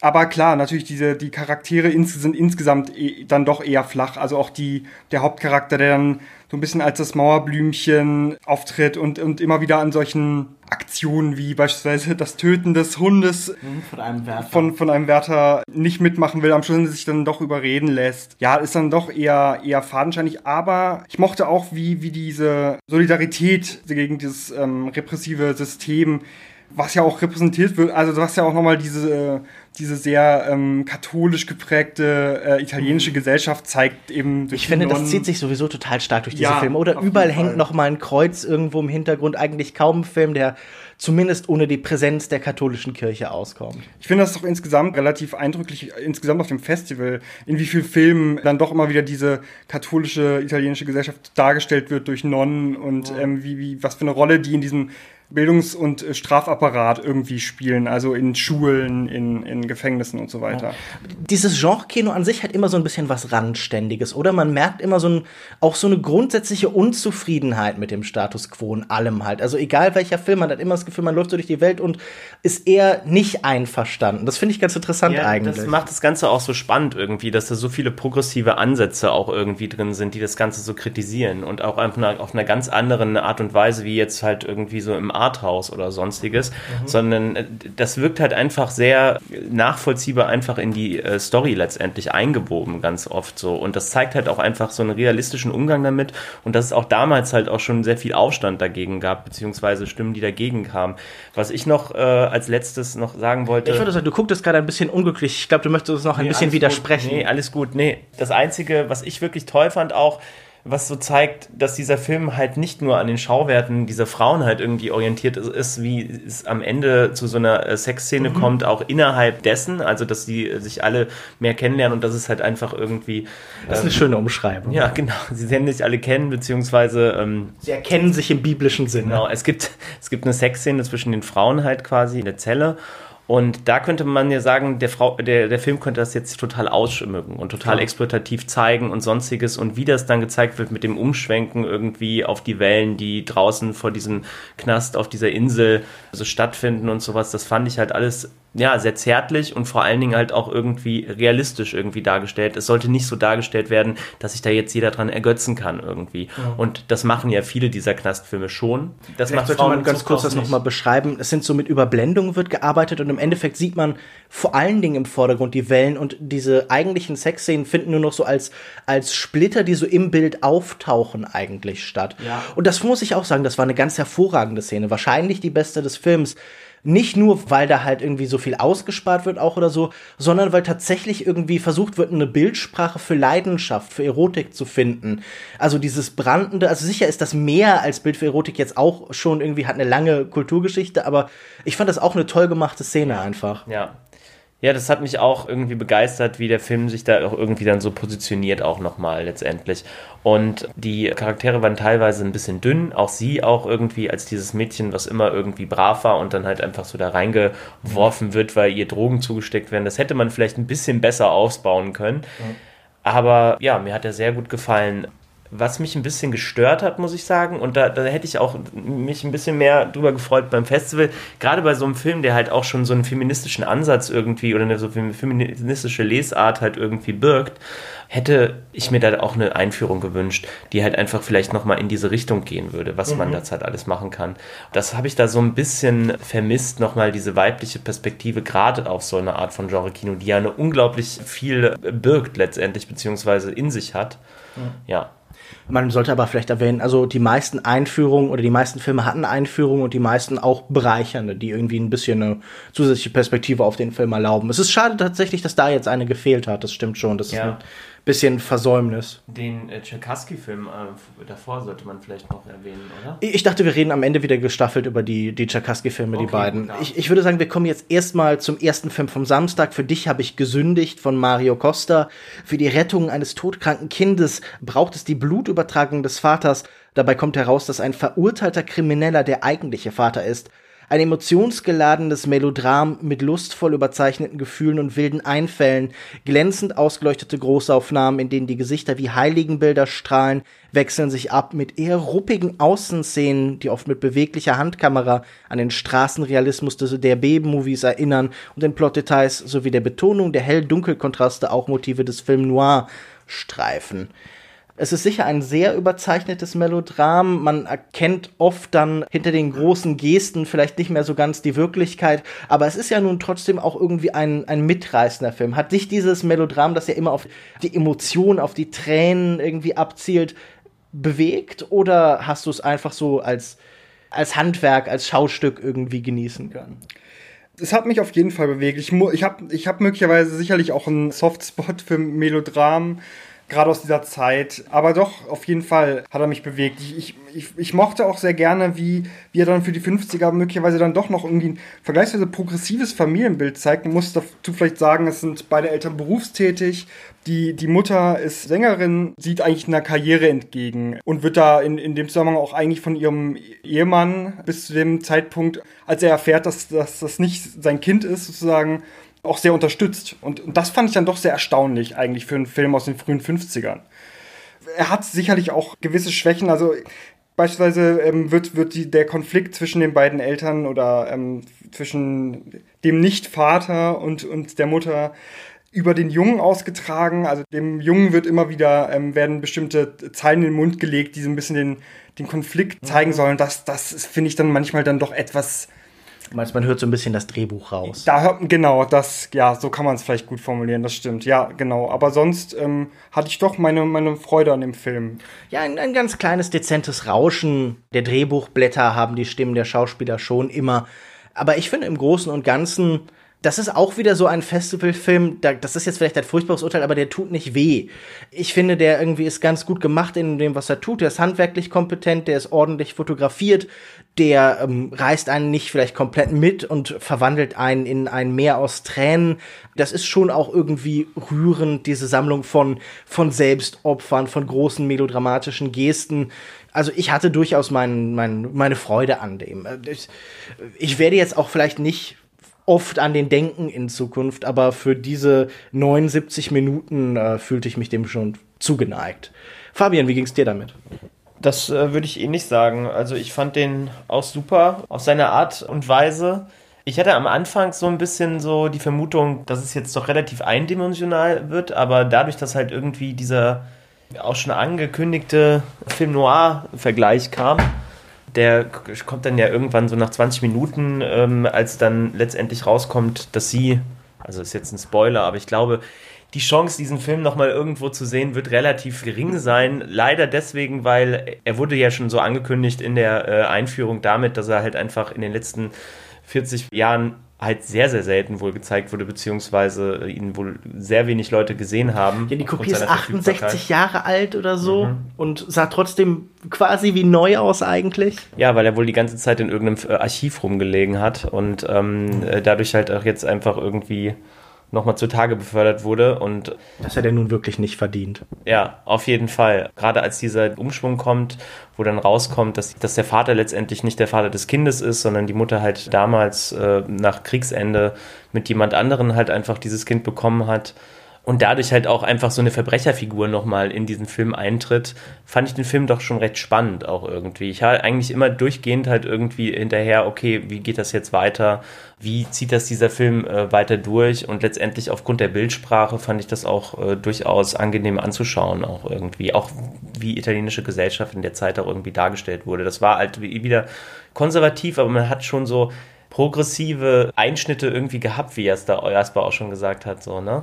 aber klar, natürlich diese, die Charaktere ins, sind insgesamt eh, dann doch eher flach. Also auch die, der Hauptcharakter, der dann so ein bisschen als das Mauerblümchen auftritt und, und immer wieder an solchen Aktionen wie beispielsweise das Töten des Hundes
mhm, von einem Wärter,
von, von einem Wärter nicht mitmachen will, am Schluss sich dann doch überreden lässt. Ja, ist dann doch eher, eher fadenscheinig, aber ich mochte auch, wie, wie diese Solidarität gegen dieses ähm, repressive System was ja auch repräsentiert wird, also hast ja auch nochmal diese, diese sehr ähm, katholisch geprägte äh, italienische mhm. Gesellschaft zeigt eben
durch Ich finde, Nonnen. das zieht sich sowieso total stark durch diese ja, Filme. Oder überall hängt nochmal ein Kreuz irgendwo im Hintergrund. Eigentlich kaum ein Film, der zumindest ohne die Präsenz der katholischen Kirche auskommt.
Ich finde das doch insgesamt relativ eindrücklich, insgesamt auf dem Festival, in wie vielen Filmen dann doch immer wieder diese katholische italienische Gesellschaft dargestellt wird durch Nonnen und oh. ähm, wie, wie, was für eine Rolle die in diesem Bildungs- und äh, Strafapparat irgendwie spielen, also in Schulen, in, in Gefängnissen und so weiter. Ja.
Dieses Genre-Kino an sich hat immer so ein bisschen was Randständiges, oder? Man merkt immer so ein, auch so eine grundsätzliche Unzufriedenheit mit dem Status quo in allem halt. Also egal welcher Film, man hat immer das Gefühl, man läuft so durch die Welt und ist eher nicht einverstanden. Das finde ich ganz interessant ja, eigentlich.
Das macht das Ganze auch so spannend irgendwie, dass da so viele progressive Ansätze auch irgendwie drin sind, die das Ganze so kritisieren und auch einer, auf einer ganz anderen Art und Weise, wie jetzt halt irgendwie so im Arthouse oder sonstiges, mhm. sondern äh, das wirkt halt einfach sehr nachvollziehbar einfach in die äh, Story letztendlich eingewoben, ganz oft so. Und das zeigt halt auch einfach so einen realistischen Umgang damit und dass es auch damals halt auch schon sehr viel Aufstand dagegen gab, beziehungsweise Stimmen, die dagegen kamen. Was ich noch äh, als letztes noch sagen wollte.
Ich würde sagen, du guckst gerade ein bisschen unglücklich. Ich glaube, du möchtest uns noch ein nee, bisschen widersprechen.
Gut. Nee, alles gut. Nee, das Einzige, was ich wirklich toll fand auch, was so zeigt, dass dieser Film halt nicht nur an den Schauwerten dieser Frauen halt irgendwie orientiert ist, wie es am Ende zu so einer äh, Sexszene mhm. kommt, auch innerhalb dessen, also dass die sich alle mehr kennenlernen und das ist halt einfach irgendwie.
Das ist eine ähm, schöne Umschreibung.
Ja, genau. Sie werden sich alle kennen, beziehungsweise. Ähm,
Sie erkennen sich im biblischen Sinne.
Genau, es gibt, es gibt eine Sexszene zwischen den Frauen halt quasi in der Zelle Und da könnte man ja sagen, der, Frau, der, der Film könnte das jetzt total ausschmücken und total ja. exploitativ zeigen und sonstiges. Und wie das dann gezeigt wird mit dem Umschwenken irgendwie auf die Wellen, die draußen vor diesem Knast auf dieser Insel so stattfinden und sowas, das fand ich halt alles ja, sehr zärtlich und vor allen Dingen halt auch irgendwie realistisch irgendwie dargestellt. Es sollte nicht so dargestellt werden, dass sich da jetzt jeder dran ergötzen kann irgendwie. Ja. Und das machen ja viele dieser Knastfilme schon.
Das Vielleicht macht sollte man ganz kurz das nochmal beschreiben. Es sind so mit Überblendungen wird gearbeitet und im Endeffekt sieht man vor allen Dingen im Vordergrund die Wellen und diese eigentlichen Sexszenen finden nur noch so als, als Splitter, die so im Bild auftauchen eigentlich statt. Ja. Und das muss ich auch sagen, das war eine ganz hervorragende Szene. Wahrscheinlich die beste des Films nicht nur, weil da halt irgendwie so viel ausgespart wird auch oder so, sondern weil tatsächlich irgendwie versucht wird, eine Bildsprache für Leidenschaft, für Erotik zu finden. Also dieses brandende, also sicher ist das mehr als Bild für Erotik jetzt auch schon irgendwie hat eine lange Kulturgeschichte, aber ich fand das auch eine toll gemachte Szene einfach.
Ja, ja, das hat mich auch irgendwie begeistert, wie der Film sich da auch irgendwie dann so positioniert, auch nochmal letztendlich. Und die Charaktere waren teilweise ein bisschen dünn, auch sie auch irgendwie als dieses Mädchen, was immer irgendwie brav war und dann halt einfach so da reingeworfen wird, weil ihr Drogen zugesteckt werden. Das hätte man vielleicht ein bisschen besser ausbauen können. Mhm. Aber ja, mir hat er sehr gut gefallen was mich ein bisschen gestört hat, muss ich sagen. Und da, da hätte ich auch mich ein bisschen mehr drüber gefreut beim Festival. Gerade bei so einem Film, der halt auch schon so einen feministischen Ansatz irgendwie oder eine so feministische Lesart halt irgendwie birgt, hätte ich mir da auch eine Einführung gewünscht, die halt einfach vielleicht nochmal in diese Richtung gehen würde, was mhm. man da halt alles machen kann. Das habe ich da so ein bisschen vermisst, nochmal diese weibliche Perspektive, gerade auf so eine Art von Genre-Kino, die ja eine unglaublich viel birgt letztendlich, beziehungsweise in sich hat. Mhm. Ja.
Man sollte aber vielleicht erwähnen, also die meisten Einführungen oder die meisten Filme hatten Einführungen und die meisten auch bereichernde, die irgendwie ein bisschen eine zusätzliche Perspektive auf den Film erlauben. Es ist schade tatsächlich, dass da jetzt eine gefehlt hat, das stimmt schon. Das ja. ist bisschen Versäumnis.
Den äh, Tchaikovsky-Film äh, davor sollte man vielleicht noch erwähnen, oder?
Ich dachte, wir reden am Ende wieder gestaffelt über die, die Tchaikovsky-Filme, okay, die beiden. Ich, ich würde sagen, wir kommen jetzt erstmal zum ersten Film vom Samstag. Für dich habe ich gesündigt von Mario Costa. Für die Rettung eines todkranken Kindes braucht es die Blutübertragung des Vaters. Dabei kommt heraus, dass ein verurteilter Krimineller der eigentliche Vater ist. Ein emotionsgeladenes Melodram mit lustvoll überzeichneten Gefühlen und wilden Einfällen, glänzend ausgeleuchtete Großaufnahmen, in denen die Gesichter wie Heiligenbilder strahlen, wechseln sich ab mit eher ruppigen Außenszenen, die oft mit beweglicher Handkamera an den Straßenrealismus der B-Movies erinnern und den Plotdetails sowie der Betonung der Hell-Dunkel-Kontraste auch Motive des Film Noir streifen. Es ist sicher ein sehr überzeichnetes Melodram. Man erkennt oft dann hinter den großen Gesten vielleicht nicht mehr so ganz die Wirklichkeit. Aber es ist ja nun trotzdem auch irgendwie ein, ein mitreißender Film. Hat dich dieses Melodram, das ja immer auf die Emotionen, auf die Tränen irgendwie abzielt, bewegt? Oder hast du es einfach so als, als Handwerk, als Schaustück irgendwie genießen können?
es hat mich auf jeden Fall bewegt. Ich, ich habe ich hab möglicherweise sicherlich auch einen Softspot für Melodram gerade aus dieser Zeit. Aber doch, auf jeden Fall hat er mich bewegt. Ich, ich, ich, ich, mochte auch sehr gerne, wie, wie er dann für die 50er möglicherweise dann doch noch irgendwie ein vergleichsweise progressives Familienbild zeigt. Man muss dazu vielleicht sagen, es sind beide Eltern berufstätig. Die, die Mutter ist Sängerin, sieht eigentlich einer Karriere entgegen und wird da in, in dem Zusammenhang auch eigentlich von ihrem Ehemann bis zu dem Zeitpunkt, als er erfährt, dass, dass das nicht sein Kind ist, sozusagen, auch sehr unterstützt. Und, und das fand ich dann doch sehr erstaunlich eigentlich für einen Film aus den frühen 50ern. Er hat sicherlich auch gewisse Schwächen, also beispielsweise ähm, wird, wird die, der Konflikt zwischen den beiden Eltern oder ähm, zwischen dem Nicht-Vater und, und der Mutter über den Jungen ausgetragen. Also dem Jungen wird immer wieder, ähm, werden bestimmte Zeilen in den Mund gelegt, die so ein bisschen den, den Konflikt zeigen mhm. sollen. Das, das finde ich dann manchmal dann doch etwas
meinst, man hört so ein bisschen das Drehbuch raus.
Da hört genau, das, ja, so kann man es vielleicht gut formulieren, das stimmt. Ja, genau. Aber sonst ähm, hatte ich doch meine, meine Freude an dem Film.
Ja, ein, ein ganz kleines, dezentes Rauschen der Drehbuchblätter haben die Stimmen der Schauspieler schon immer. Aber ich finde im Großen und Ganzen das ist auch wieder so ein Festivalfilm, das ist jetzt vielleicht ein furchtbares Urteil, aber der tut nicht weh. Ich finde, der irgendwie ist ganz gut gemacht in dem, was er tut. Der ist handwerklich kompetent, der ist ordentlich fotografiert, der ähm, reißt einen nicht vielleicht komplett mit und verwandelt einen in ein Meer aus Tränen. Das ist schon auch irgendwie rührend, diese Sammlung von, von Selbstopfern, von großen melodramatischen Gesten. Also ich hatte durchaus mein, mein, meine Freude an dem. Ich, ich werde jetzt auch vielleicht nicht oft an den denken in Zukunft, aber für diese 79 Minuten äh, fühlte ich mich dem schon zugeneigt. Fabian, wie ging es dir damit?
Das äh, würde ich eh nicht sagen. Also ich fand den auch super auf seine Art und Weise. Ich hatte am Anfang so ein bisschen so die Vermutung, dass es jetzt doch relativ eindimensional wird, aber dadurch, dass halt irgendwie dieser auch schon angekündigte Film Noir-Vergleich kam, der kommt dann ja irgendwann so nach 20 Minuten, ähm, als dann letztendlich rauskommt, dass sie, also ist jetzt ein Spoiler, aber ich glaube, die Chance, diesen Film nochmal irgendwo zu sehen, wird relativ gering sein. Leider deswegen, weil er wurde ja schon so angekündigt in der äh, Einführung damit, dass er halt einfach in den letzten 40 Jahren halt sehr, sehr selten wohl gezeigt wurde, beziehungsweise ihn wohl sehr wenig Leute gesehen haben.
Ja, die Kopie ist 68 Jahre alt oder so mhm. und sah trotzdem quasi wie neu aus eigentlich.
Ja, weil er wohl die ganze Zeit in irgendeinem äh, Archiv rumgelegen hat und ähm, äh, dadurch halt auch jetzt einfach irgendwie nochmal zutage befördert wurde. Und
das hat er nun wirklich nicht verdient.
Ja, auf jeden Fall. Gerade als dieser Umschwung kommt, wo dann rauskommt, dass, dass der Vater letztendlich nicht der Vater des Kindes ist, sondern die Mutter halt damals äh, nach Kriegsende mit jemand anderen halt einfach dieses Kind bekommen hat und dadurch halt auch einfach so eine Verbrecherfigur nochmal in diesen Film eintritt, fand ich den Film doch schon recht spannend auch irgendwie. Ich habe eigentlich immer durchgehend halt irgendwie hinterher, okay, wie geht das jetzt weiter? Wie zieht das dieser Film äh, weiter durch? Und letztendlich aufgrund der Bildsprache fand ich das auch äh, durchaus angenehm anzuschauen, auch irgendwie. Auch wie italienische Gesellschaft in der Zeit auch irgendwie dargestellt wurde. Das war halt wieder konservativ, aber man hat schon so progressive Einschnitte irgendwie gehabt, wie es da Jasper auch schon gesagt hat, so, ne?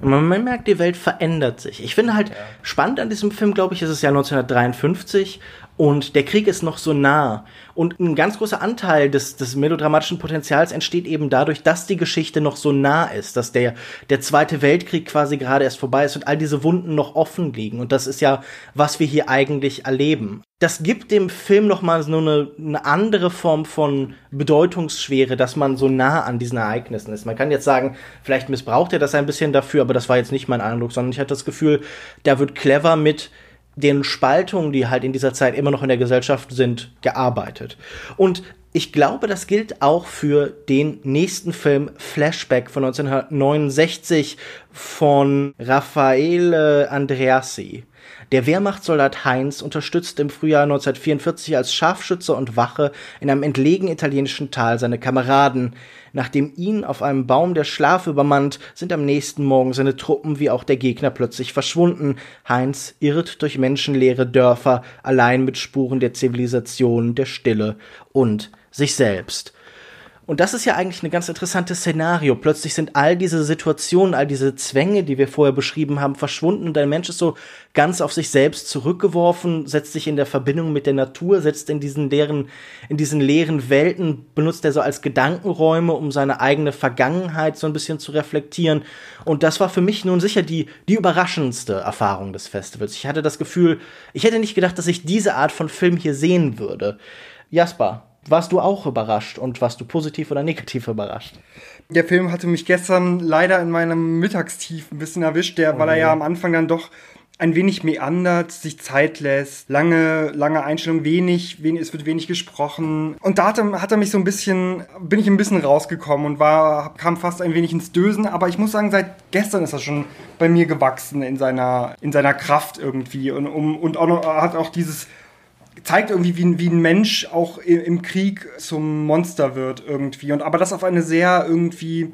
Man, merkt, die Welt verändert sich. Ich finde halt ja. spannend an diesem Film, glaube ich, ist es ja 1953 und der Krieg ist noch so nah. Und ein ganz großer Anteil des, des melodramatischen Potenzials entsteht eben dadurch, dass die Geschichte noch so nah ist, dass der, der Zweite Weltkrieg quasi gerade erst vorbei ist und all diese Wunden noch offen liegen. Und das ist ja, was wir hier eigentlich erleben. Das gibt dem Film noch mal so eine, eine andere Form von Bedeutungsschwere, dass man so nah an diesen Ereignissen ist. Man kann jetzt sagen, vielleicht missbraucht er das ein bisschen dafür, aber das war jetzt nicht mein Eindruck, sondern ich hatte das Gefühl, da wird clever mit den Spaltungen, die halt in dieser Zeit immer noch in der Gesellschaft sind, gearbeitet. Und ich glaube, das gilt auch für den nächsten Film Flashback von 1969 von Raffaele Andreassi. Der Wehrmachtssoldat Heinz unterstützt im Frühjahr 1944 als Scharfschütze und Wache in einem entlegenen italienischen Tal seine Kameraden. Nachdem ihn auf einem Baum der Schlaf übermannt, sind am nächsten Morgen seine Truppen wie auch der Gegner plötzlich verschwunden. Heinz irrt durch menschenleere Dörfer, allein mit Spuren der Zivilisation, der Stille und sich selbst. Und das ist ja eigentlich ein ganz interessantes Szenario. Plötzlich sind all diese Situationen, all diese Zwänge, die wir vorher beschrieben haben, verschwunden und ein Mensch ist so ganz auf sich selbst zurückgeworfen, setzt sich in der Verbindung mit der Natur, setzt in diesen leeren, in diesen leeren Welten, benutzt er so als Gedankenräume, um seine eigene Vergangenheit so ein bisschen zu reflektieren. Und das war für mich nun sicher die, die überraschendste Erfahrung des Festivals. Ich hatte das Gefühl, ich hätte nicht gedacht, dass ich diese Art von Film hier sehen würde. Jasper, warst du auch überrascht und warst du positiv oder negativ überrascht?
Der Film hatte mich gestern leider in meinem Mittagstief ein bisschen erwischt, der, oh, weil er ja am Anfang dann doch ein wenig meandert, sich Zeit lässt, lange, lange Einstellung, wenig, wenig, es wird wenig gesprochen. Und da hat er, hat er mich so ein bisschen, bin ich ein bisschen rausgekommen und war, kam fast ein wenig ins Dösen. Aber ich muss sagen, seit gestern ist er schon bei mir gewachsen in seiner, in seiner Kraft irgendwie und, um, und auch noch, hat auch dieses zeigt irgendwie, wie, wie ein Mensch auch im Krieg zum Monster wird irgendwie. Und aber das auf eine sehr irgendwie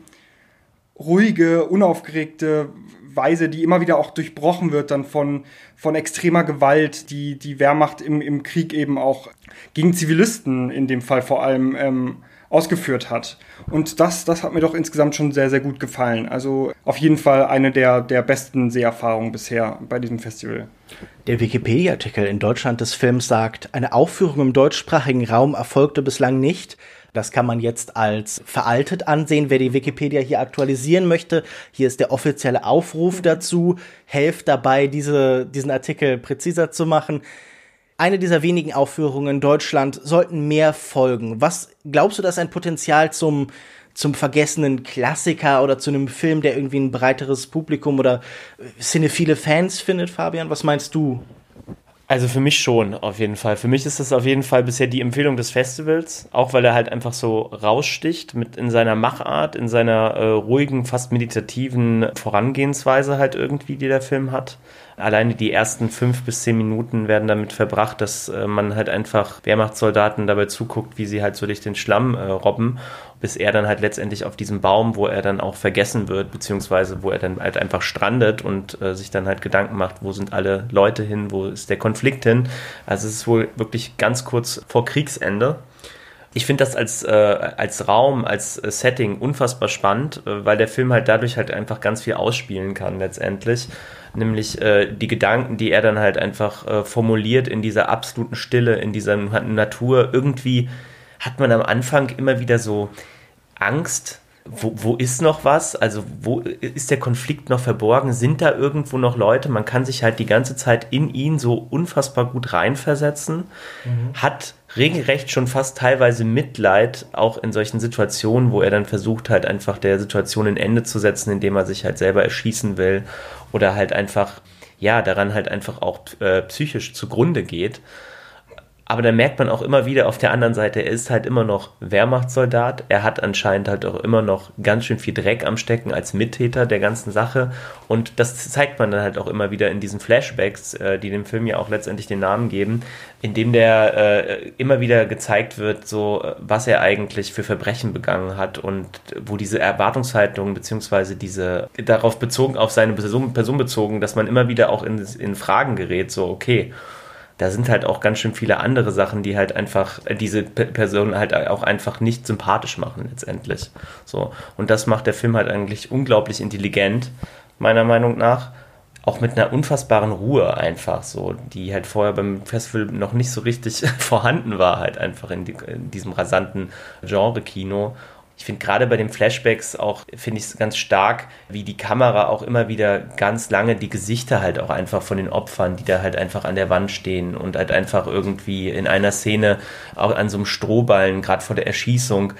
ruhige, unaufgeregte Weise, die immer wieder auch durchbrochen wird dann von, von extremer Gewalt, die die Wehrmacht im, im Krieg eben auch gegen Zivilisten in dem Fall vor allem ähm, ausgeführt hat. Und das, das hat mir doch insgesamt schon sehr, sehr gut gefallen. Also auf jeden Fall eine der, der besten Seherfahrungen bisher bei diesem Festival.
Der Wikipedia-Artikel in Deutschland des Films sagt, eine Aufführung im deutschsprachigen Raum erfolgte bislang nicht. Das kann man jetzt als veraltet ansehen, wer die Wikipedia hier aktualisieren möchte. Hier ist der offizielle Aufruf dazu. Helft dabei, diese, diesen Artikel präziser zu machen eine dieser wenigen Aufführungen in Deutschland sollten mehr folgen. Was glaubst du, dass ein Potenzial zum zum vergessenen Klassiker oder zu einem Film, der irgendwie ein breiteres Publikum oder cinephile Fans findet, Fabian? Was meinst du?
Also für mich schon, auf jeden Fall. Für mich ist das auf jeden Fall bisher die Empfehlung des Festivals, auch weil er halt einfach so raussticht mit in seiner Machart, in seiner äh, ruhigen, fast meditativen Vorangehensweise halt irgendwie, die der Film hat. Alleine die ersten fünf bis zehn Minuten werden damit verbracht, dass äh, man halt einfach Wehrmachtssoldaten dabei zuguckt, wie sie halt so durch den Schlamm äh, robben, bis er dann halt letztendlich auf diesem Baum, wo er dann auch vergessen wird, beziehungsweise wo er dann halt einfach strandet und äh, sich dann halt Gedanken macht, wo sind alle Leute hin, wo ist der Konflikt hin. Also es ist wohl wirklich ganz kurz vor Kriegsende. Ich finde das als, äh, als Raum, als äh, Setting unfassbar spannend, äh, weil der Film halt dadurch halt einfach ganz viel ausspielen kann letztendlich nämlich äh, die Gedanken, die er dann halt einfach äh, formuliert in dieser absoluten Stille, in dieser Natur. Irgendwie hat man am Anfang immer wieder so Angst, wo, wo ist noch was? Also wo ist der Konflikt noch verborgen? Sind da irgendwo noch Leute? Man kann sich halt die ganze Zeit in ihn so unfassbar gut reinversetzen, mhm. hat regelrecht schon fast teilweise Mitleid, auch in solchen Situationen, wo er dann versucht halt einfach der Situation ein Ende zu setzen, indem er sich halt selber erschießen will oder halt einfach, ja, daran halt einfach auch äh, psychisch zugrunde geht. Aber da merkt man auch immer wieder auf der anderen Seite, er ist halt immer noch Wehrmachtssoldat. Er hat anscheinend halt auch immer noch ganz schön viel Dreck am Stecken als Mittäter der ganzen Sache. Und das zeigt man dann halt auch immer wieder in diesen Flashbacks, äh, die dem Film ja auch letztendlich den Namen geben, indem der äh, immer wieder gezeigt wird, so was er eigentlich für Verbrechen begangen hat und wo diese Erwartungshaltung beziehungsweise diese darauf bezogen, auf seine Person, Person bezogen, dass man immer wieder auch in, in Fragen gerät, so okay da sind halt auch ganz schön viele andere Sachen, die halt einfach diese Person halt auch einfach nicht sympathisch machen letztendlich. So und das macht der Film halt eigentlich unglaublich intelligent meiner Meinung nach. Auch mit einer unfassbaren Ruhe einfach so, die halt vorher beim Festival noch nicht so richtig (laughs) vorhanden war, halt einfach in, die, in diesem rasanten Genre-Kino ich finde gerade bei den Flashbacks auch, finde ich es ganz stark, wie die Kamera auch immer wieder ganz lange die Gesichter halt auch einfach von den Opfern, die da halt einfach an der Wand stehen und halt einfach irgendwie in einer Szene auch an so einem Strohballen, gerade vor der Erschießung,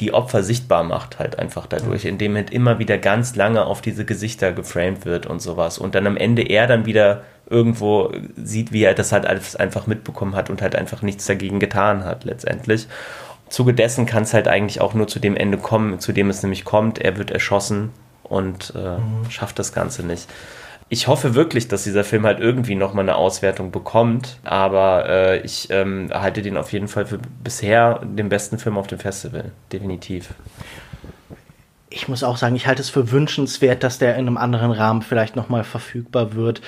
die Opfer sichtbar macht halt einfach dadurch, indem halt immer wieder ganz lange auf diese Gesichter geframed wird und sowas. Und dann am Ende er dann wieder irgendwo sieht, wie er das halt alles einfach mitbekommen hat und halt einfach nichts dagegen getan hat letztendlich. Zuge dessen kann es halt eigentlich auch nur zu dem Ende kommen, zu dem es nämlich kommt. Er wird erschossen und äh, mhm. schafft das Ganze nicht. Ich hoffe wirklich, dass dieser Film halt irgendwie nochmal eine Auswertung bekommt, aber äh, ich ähm, halte den auf jeden Fall für bisher den besten Film auf dem Festival. Definitiv.
Ich muss auch sagen, ich halte es für wünschenswert, dass der in einem anderen Rahmen vielleicht nochmal verfügbar wird.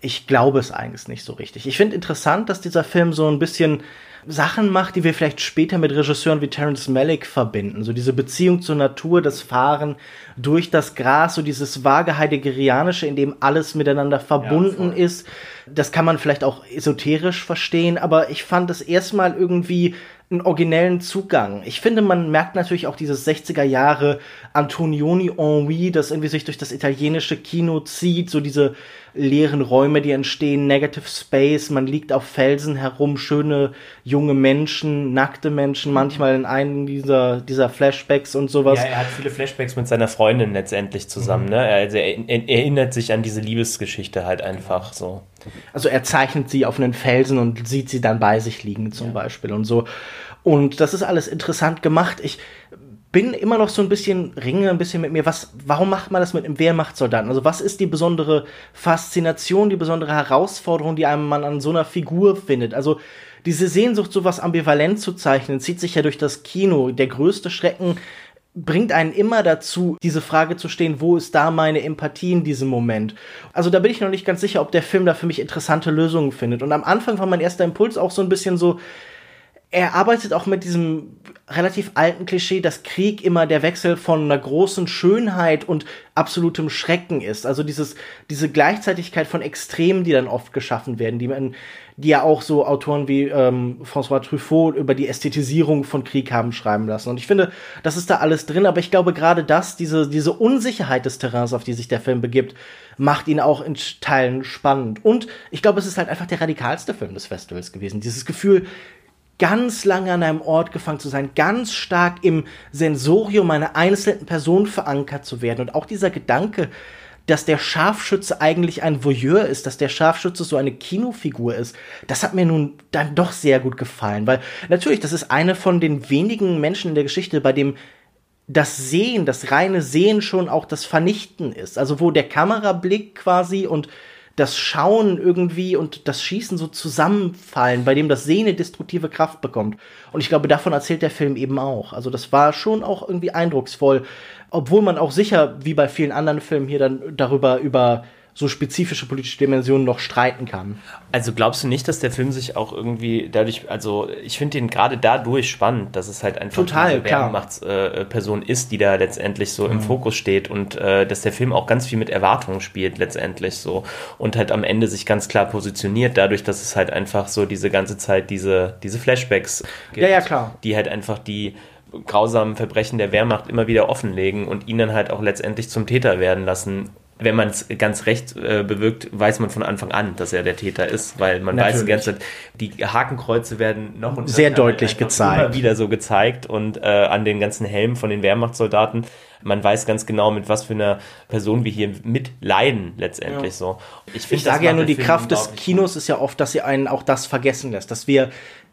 Ich glaube es eigentlich nicht so richtig. Ich finde interessant, dass dieser Film so ein bisschen Sachen macht, die wir vielleicht später mit Regisseuren wie Terence Malick verbinden. So diese Beziehung zur Natur, das Fahren durch das Gras, so dieses vage Heideggerianische, in dem alles miteinander verbunden ja, ist. Das kann man vielleicht auch esoterisch verstehen, aber ich fand es erstmal irgendwie einen originellen Zugang. Ich finde, man merkt natürlich auch dieses 60er Jahre Antonioni Ennui, das irgendwie sich durch das italienische Kino zieht, so diese leeren Räume, die entstehen, Negative Space, man liegt auf Felsen herum, schöne junge Menschen, nackte Menschen, manchmal in einem dieser, dieser Flashbacks und sowas.
Ja, er hat viele Flashbacks mit seiner Freundin letztendlich zusammen, mhm. ne? Also er, er, erinnert sich an diese Liebesgeschichte halt einfach so.
Also er zeichnet sie auf einen Felsen und sieht sie dann bei sich liegen zum ja. Beispiel und so. Und das ist alles interessant gemacht. Ich bin immer noch so ein bisschen, ringe ein bisschen mit mir, was, warum macht man das mit einem Wehrmachtssoldaten? Also was ist die besondere Faszination, die besondere Herausforderung, die einem man an so einer Figur findet? Also diese Sehnsucht, sowas ambivalent zu zeichnen, zieht sich ja durch das Kino. Der größte Schrecken bringt einen immer dazu, diese Frage zu stehen, wo ist da meine Empathie in diesem Moment? Also da bin ich noch nicht ganz sicher, ob der Film da für mich interessante Lösungen findet. Und am Anfang war mein erster Impuls auch so ein bisschen so, er arbeitet auch mit diesem relativ alten Klischee, dass Krieg immer der Wechsel von einer großen Schönheit und absolutem Schrecken ist. Also dieses, diese Gleichzeitigkeit von Extremen, die dann oft geschaffen werden, die man, die ja auch so Autoren wie ähm, François Truffaut über die Ästhetisierung von Krieg haben schreiben lassen. Und ich finde, das ist da alles drin, aber ich glaube gerade das, diese, diese Unsicherheit des Terrains, auf die sich der Film begibt, macht ihn auch in Teilen spannend. Und ich glaube, es ist halt einfach der radikalste Film des Festivals gewesen. Dieses Gefühl, ganz lange an einem Ort gefangen zu sein, ganz stark im Sensorium einer einzelnen Person verankert zu werden. Und auch dieser Gedanke, dass der Scharfschütze eigentlich ein Voyeur ist, dass der Scharfschütze so eine Kinofigur ist, das hat mir nun dann doch sehr gut gefallen, weil natürlich, das ist eine von den wenigen Menschen in der Geschichte, bei dem das Sehen, das reine Sehen schon auch das Vernichten ist. Also wo der Kamerablick quasi und das Schauen irgendwie und das Schießen so zusammenfallen, bei dem das Sehen eine destruktive Kraft bekommt. Und ich glaube, davon erzählt der Film eben auch. Also das war schon auch irgendwie eindrucksvoll, obwohl man auch sicher, wie bei vielen anderen Filmen hier dann darüber über so spezifische politische Dimensionen noch streiten kann.
Also glaubst du nicht, dass der Film sich auch irgendwie dadurch, also ich finde ihn gerade dadurch spannend, dass es halt einfach
Total,
eine Wehrmachtsperson äh, ist, die da letztendlich so mhm. im Fokus steht und äh, dass der Film auch ganz viel mit Erwartungen spielt letztendlich so und halt am Ende sich ganz klar positioniert, dadurch, dass es halt einfach so diese ganze Zeit diese, diese Flashbacks
gibt, ja, ja, klar.
die halt einfach die grausamen Verbrechen der Wehrmacht immer wieder offenlegen und ihn dann halt auch letztendlich zum Täter werden lassen, wenn man es ganz recht äh, bewirkt, weiß man von Anfang an, dass er der Täter ist, weil man Natürlich. weiß die ganze Zeit, die Hakenkreuze werden noch und
sehr deutlich gezeigt.
Immer wieder so gezeigt und äh, an den ganzen Helmen von den Wehrmachtssoldaten. Man weiß ganz genau, mit was für einer Person wir hier mitleiden, letztendlich ja. so.
Ich, find, ich sage ja nur, die Kraft des Kinos ist ja oft, dass sie einen auch das vergessen lässt, dass wir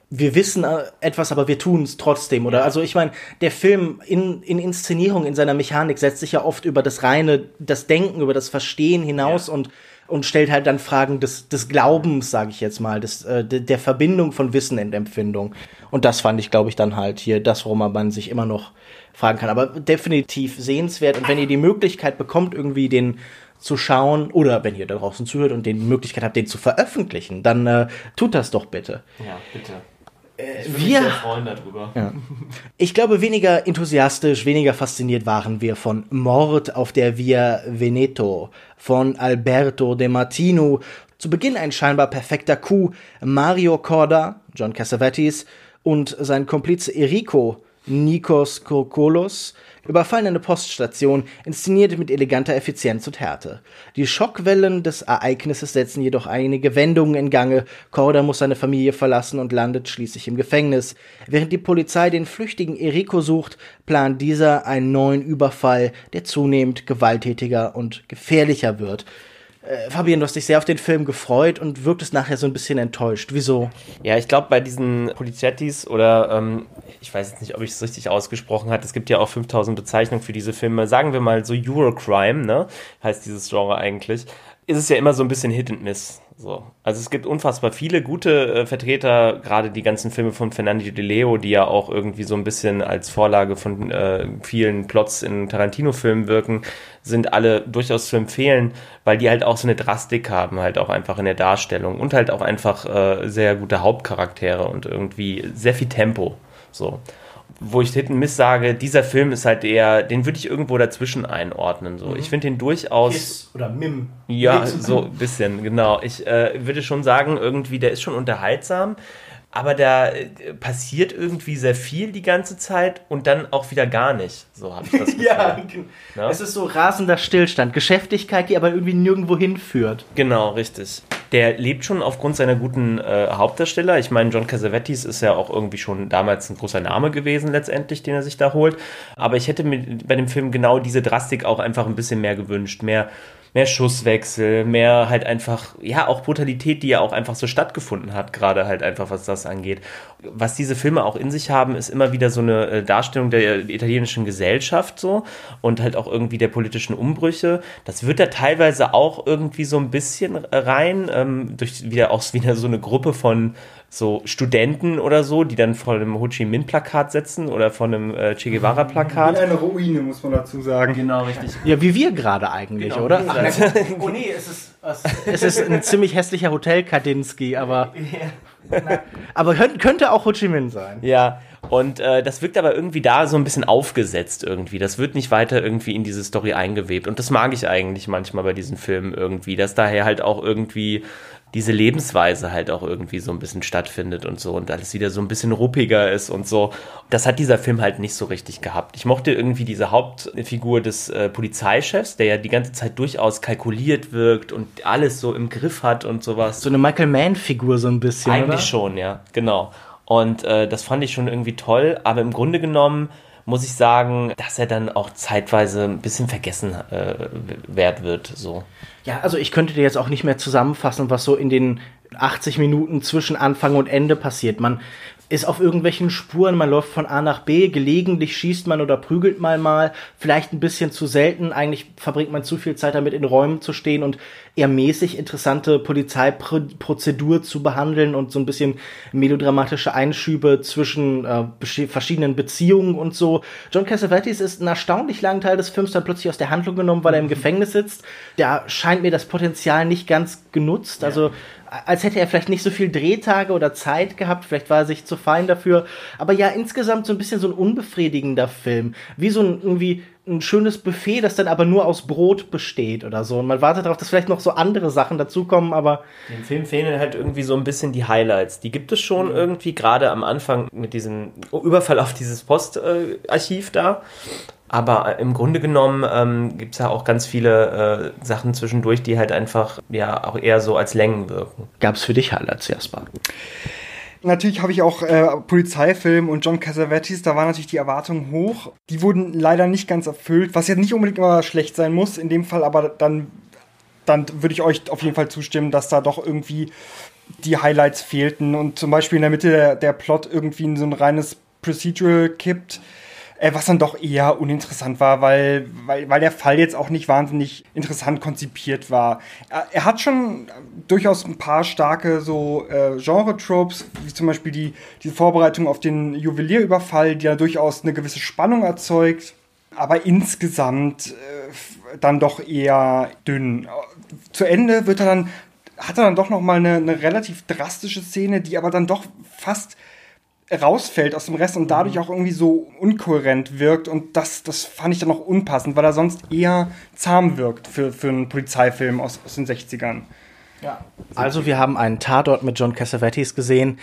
wir wissen äh, etwas, aber wir tun es trotzdem. Oder also ich meine, der Film in, in Inszenierung, in seiner Mechanik setzt sich ja oft über das reine, das Denken, über das Verstehen hinaus ja. und und stellt halt dann Fragen des, des Glaubens, sage ich jetzt mal, des, äh, der Verbindung von Wissen und Empfindung. Und das fand ich, glaube ich, dann halt hier das, worum man sich immer noch fragen kann. Aber definitiv sehenswert. Und wenn ihr die Möglichkeit bekommt, irgendwie den zu schauen, oder wenn ihr da draußen zuhört und die Möglichkeit habt, den zu veröffentlichen, dann äh, tut das doch bitte.
Ja, bitte.
Äh, wir, ja. Ich glaube, weniger enthusiastisch, weniger fasziniert waren wir von Mord auf der Via Veneto von Alberto De Martino. Zu Beginn ein scheinbar perfekter Coup. Mario Corda, John Cassavetes und sein Komplize Enrico Nikos Kokolos überfallen Poststation, inszeniert mit eleganter Effizienz und Härte. Die Schockwellen des Ereignisses setzen jedoch einige Wendungen in Gange. Korda muss seine Familie verlassen und landet schließlich im Gefängnis. Während die Polizei den flüchtigen Eriko sucht, plant dieser einen neuen Überfall, der zunehmend gewalttätiger und gefährlicher wird. Äh, Fabian, du hast dich sehr auf den Film gefreut und wirktest nachher so ein bisschen enttäuscht. Wieso?
Ja, ich glaube, bei diesen Polizettis oder ähm, ich weiß jetzt nicht, ob ich es richtig ausgesprochen habe, es gibt ja auch 5000 Bezeichnungen für diese Filme, sagen wir mal so Eurocrime, ne, heißt dieses Genre eigentlich, ist es ja immer so ein bisschen Hit and Miss. So. Also es gibt unfassbar viele gute äh, Vertreter, gerade die ganzen Filme von Fernando de Leo, die ja auch irgendwie so ein bisschen als Vorlage von äh, vielen Plots in Tarantino-Filmen wirken, sind alle durchaus zu empfehlen, weil die halt auch so eine Drastik haben, halt auch einfach in der Darstellung und halt auch einfach äh, sehr gute Hauptcharaktere und irgendwie sehr viel Tempo. So wo ich hinten Miss sage, dieser Film ist halt eher, den würde ich irgendwo dazwischen einordnen. So. Mhm. Ich finde den durchaus.
Kiss oder Mim.
Ja, so ein bisschen, genau. Ich äh, würde schon sagen, irgendwie, der ist schon unterhaltsam aber da äh, passiert irgendwie sehr viel die ganze Zeit und dann auch wieder gar nicht. So habe ich das (laughs) Gefühl. ja,
ja, es ist so rasender Stillstand, Geschäftigkeit, die aber irgendwie nirgendwo hinführt.
Genau, richtig. Der lebt schon aufgrund seiner guten äh, Hauptdarsteller. Ich meine, John Cassavetes ist ja auch irgendwie schon damals ein großer Name gewesen, letztendlich, den er sich da holt. Aber ich hätte mir bei dem Film genau diese Drastik auch einfach ein bisschen mehr gewünscht. Mehr mehr Schusswechsel, mehr halt einfach, ja, auch Brutalität, die ja auch einfach so stattgefunden hat, gerade halt einfach, was das angeht. Was diese Filme auch in sich haben, ist immer wieder so eine äh, Darstellung der italienischen Gesellschaft so und halt auch irgendwie der politischen Umbrüche. Das wird da teilweise auch irgendwie so ein bisschen rein, ähm, durch wieder auch wieder so eine Gruppe von so Studenten oder so, die dann vor einem Ho Chi Minh Plakat sitzen oder vor einem äh, Che Guevara Plakat.
Wie eine Ruine, muss man dazu sagen.
Genau, richtig. Ja, wie wir gerade eigentlich, genau, oder? Ach, (laughs) oh nee, es ist, es ist ein ziemlich hässlicher Hotel Kadinsky, aber. (laughs) aber könnte auch Ho Chi Minh sein.
Ja, und äh, das wirkt aber irgendwie da so ein bisschen aufgesetzt irgendwie. Das wird nicht weiter irgendwie in diese Story eingewebt. Und das mag ich eigentlich manchmal bei diesen Filmen irgendwie, dass daher halt auch irgendwie diese Lebensweise halt auch irgendwie so ein bisschen stattfindet und so und alles wieder so ein bisschen ruppiger ist und so. Das hat dieser Film halt nicht so richtig gehabt. Ich mochte irgendwie diese Hauptfigur des äh, Polizeichefs, der ja die ganze Zeit durchaus kalkuliert wirkt und alles so im Griff hat und sowas.
So eine Michael Mann-Figur so ein bisschen.
Eigentlich
oder?
schon, ja, genau. Und äh, das fand ich schon irgendwie toll, aber im Grunde genommen muss ich sagen, dass er dann auch zeitweise ein bisschen vergessen äh, wert wird. So.
Ja, also ich könnte dir jetzt auch nicht mehr zusammenfassen, was so in den 80 Minuten zwischen Anfang und Ende passiert. Man ist auf irgendwelchen Spuren, man läuft von A nach B, gelegentlich schießt man oder prügelt mal mal, vielleicht ein bisschen zu selten, eigentlich verbringt man zu viel Zeit damit in Räumen zu stehen und eher mäßig interessante Polizeiprozedur zu behandeln und so ein bisschen melodramatische Einschübe zwischen äh, verschiedenen Beziehungen und so. John Cassavetes ist einen erstaunlich langen Teil des Films dann plötzlich aus der Handlung genommen, weil er im mhm. Gefängnis sitzt. Da scheint mir das Potenzial nicht ganz genutzt, also als hätte er vielleicht nicht so viel Drehtage oder Zeit gehabt, vielleicht war er sich zu fein dafür, aber ja, insgesamt so ein bisschen so ein unbefriedigender Film, wie so ein irgendwie ein schönes Buffet, das dann aber nur aus Brot besteht oder so. Und man wartet darauf, dass vielleicht noch so andere Sachen dazukommen, aber.
Dem Film fehlen halt irgendwie so ein bisschen die Highlights. Die gibt es schon mhm. irgendwie, gerade am Anfang mit diesem Überfall auf dieses Postarchiv da. Aber im Grunde genommen ähm, gibt es ja auch ganz viele äh, Sachen zwischendurch, die halt einfach ja auch eher so als Längen wirken.
Gab es für dich Highlights, Jasper?
Natürlich habe ich auch äh, Polizeifilm und John Cassavetes, da waren natürlich die Erwartungen hoch. Die wurden leider nicht ganz erfüllt, was ja nicht unbedingt immer schlecht sein muss. In dem Fall aber dann, dann würde ich euch auf jeden Fall zustimmen, dass da doch irgendwie die Highlights fehlten und zum Beispiel in der Mitte der, der Plot irgendwie in so ein reines Procedural kippt äh, was dann doch eher uninteressant war, weil, weil, weil der Fall jetzt auch nicht wahnsinnig interessant konzipiert war. Er, er hat schon durchaus ein paar starke so äh, Genre-Tropes, wie zum Beispiel die, die Vorbereitung auf den Juwelierüberfall, die ja durchaus eine gewisse Spannung erzeugt, aber insgesamt äh, dann doch eher dünn. Zu Ende wird er dann hat er dann doch noch mal eine, eine relativ drastische Szene, die aber dann doch fast rausfällt aus dem Rest und dadurch mhm. auch irgendwie so unkohärent wirkt. Und das, das fand ich dann auch unpassend, weil er sonst eher zahm wirkt für, für einen Polizeifilm aus, aus den 60ern.
Ja. Also wir haben einen Tatort mit John Cassavetes gesehen.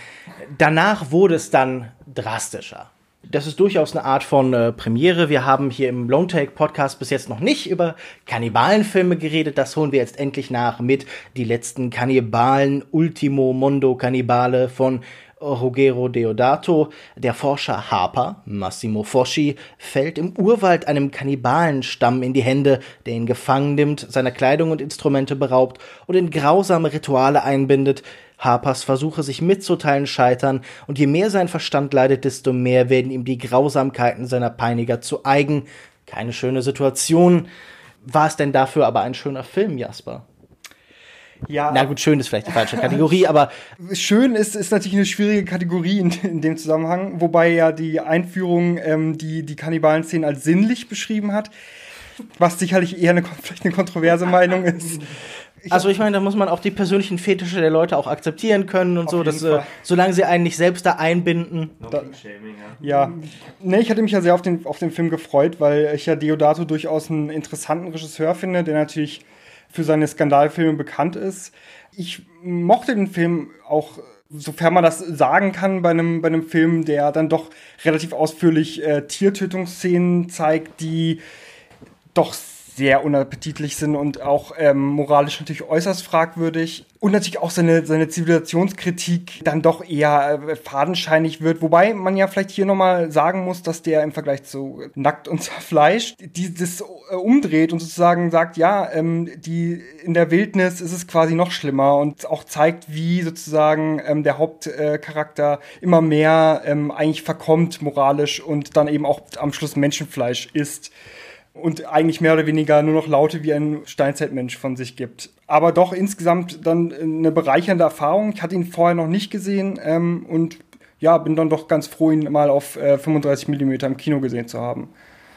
Danach wurde es dann drastischer. Das ist durchaus eine Art von äh, Premiere. Wir haben hier im Lone Take Podcast bis jetzt noch nicht über Kannibalenfilme geredet. Das holen wir jetzt endlich nach mit Die letzten Kannibalen, Ultimo Mondo Kannibale von Ruggero Deodato, der Forscher Harper, Massimo Foschi, fällt im Urwald einem Kannibalenstamm in die Hände, der ihn gefangen nimmt, seiner Kleidung und Instrumente beraubt und in grausame Rituale einbindet. Harpers Versuche, sich mitzuteilen, scheitern, und je mehr sein Verstand leidet, desto mehr werden ihm die Grausamkeiten seiner Peiniger zu eigen. Keine schöne Situation. War es denn dafür aber ein schöner Film, Jasper?
Ja.
Na gut, schön ist vielleicht die falsche Kategorie, aber.
Schön ist, ist natürlich eine schwierige Kategorie in, in dem Zusammenhang, wobei ja die Einführung ähm, die, die Kannibalen-Szenen als sinnlich beschrieben hat, was sicherlich eher eine, (laughs) vielleicht eine kontroverse Meinung ist.
Ich also ich meine, da muss man auch die persönlichen Fetische der Leute auch akzeptieren können und so, dass äh, solange sie einen nicht selbst da einbinden. No da,
ja. ja. Nee, ich hatte mich ja sehr auf den, auf den Film gefreut, weil ich ja Deodato durchaus einen interessanten Regisseur finde, der natürlich für seine Skandalfilme bekannt ist. Ich mochte den Film auch sofern man das sagen kann bei einem, bei einem Film, der dann doch relativ ausführlich äh, Tiertötungsszenen zeigt, die doch sehr unappetitlich sind und auch ähm, moralisch natürlich äußerst fragwürdig. Und natürlich auch seine, seine Zivilisationskritik dann doch eher äh, fadenscheinig wird. Wobei man ja vielleicht hier nochmal sagen muss, dass der im Vergleich zu Nackt und (laughs) Zerfleischt dieses äh, umdreht und sozusagen sagt, ja, ähm, die, in der Wildnis ist es quasi noch schlimmer und auch zeigt, wie sozusagen ähm, der Hauptcharakter äh, immer mehr ähm, eigentlich verkommt moralisch und dann eben auch am Schluss Menschenfleisch isst und eigentlich mehr oder weniger nur noch Laute wie ein Steinzeitmensch von sich gibt. Aber doch insgesamt dann eine bereichernde Erfahrung. Ich hatte ihn vorher noch nicht gesehen ähm, und ja, bin dann doch ganz froh, ihn mal auf äh, 35 mm im Kino gesehen zu haben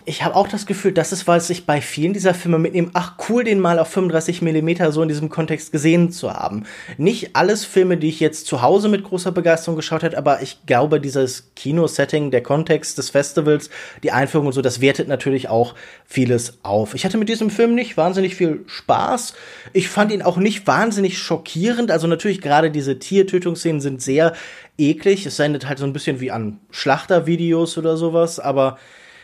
ich habe auch das Gefühl, das ist, weil sich bei vielen dieser Filme mitnehmen, ach cool, den mal auf 35 mm so in diesem Kontext gesehen zu haben. Nicht alles Filme, die ich jetzt zu Hause mit großer Begeisterung geschaut hätte, aber ich glaube, dieses Kinosetting, der Kontext des Festivals, die Einführung und so, das wertet natürlich auch vieles auf. Ich hatte mit diesem Film nicht wahnsinnig viel Spaß. Ich fand ihn auch nicht wahnsinnig schockierend. Also natürlich gerade diese Tiertötungsszenen sind sehr eklig. Es sendet halt so ein bisschen wie an Schlachtervideos oder sowas, aber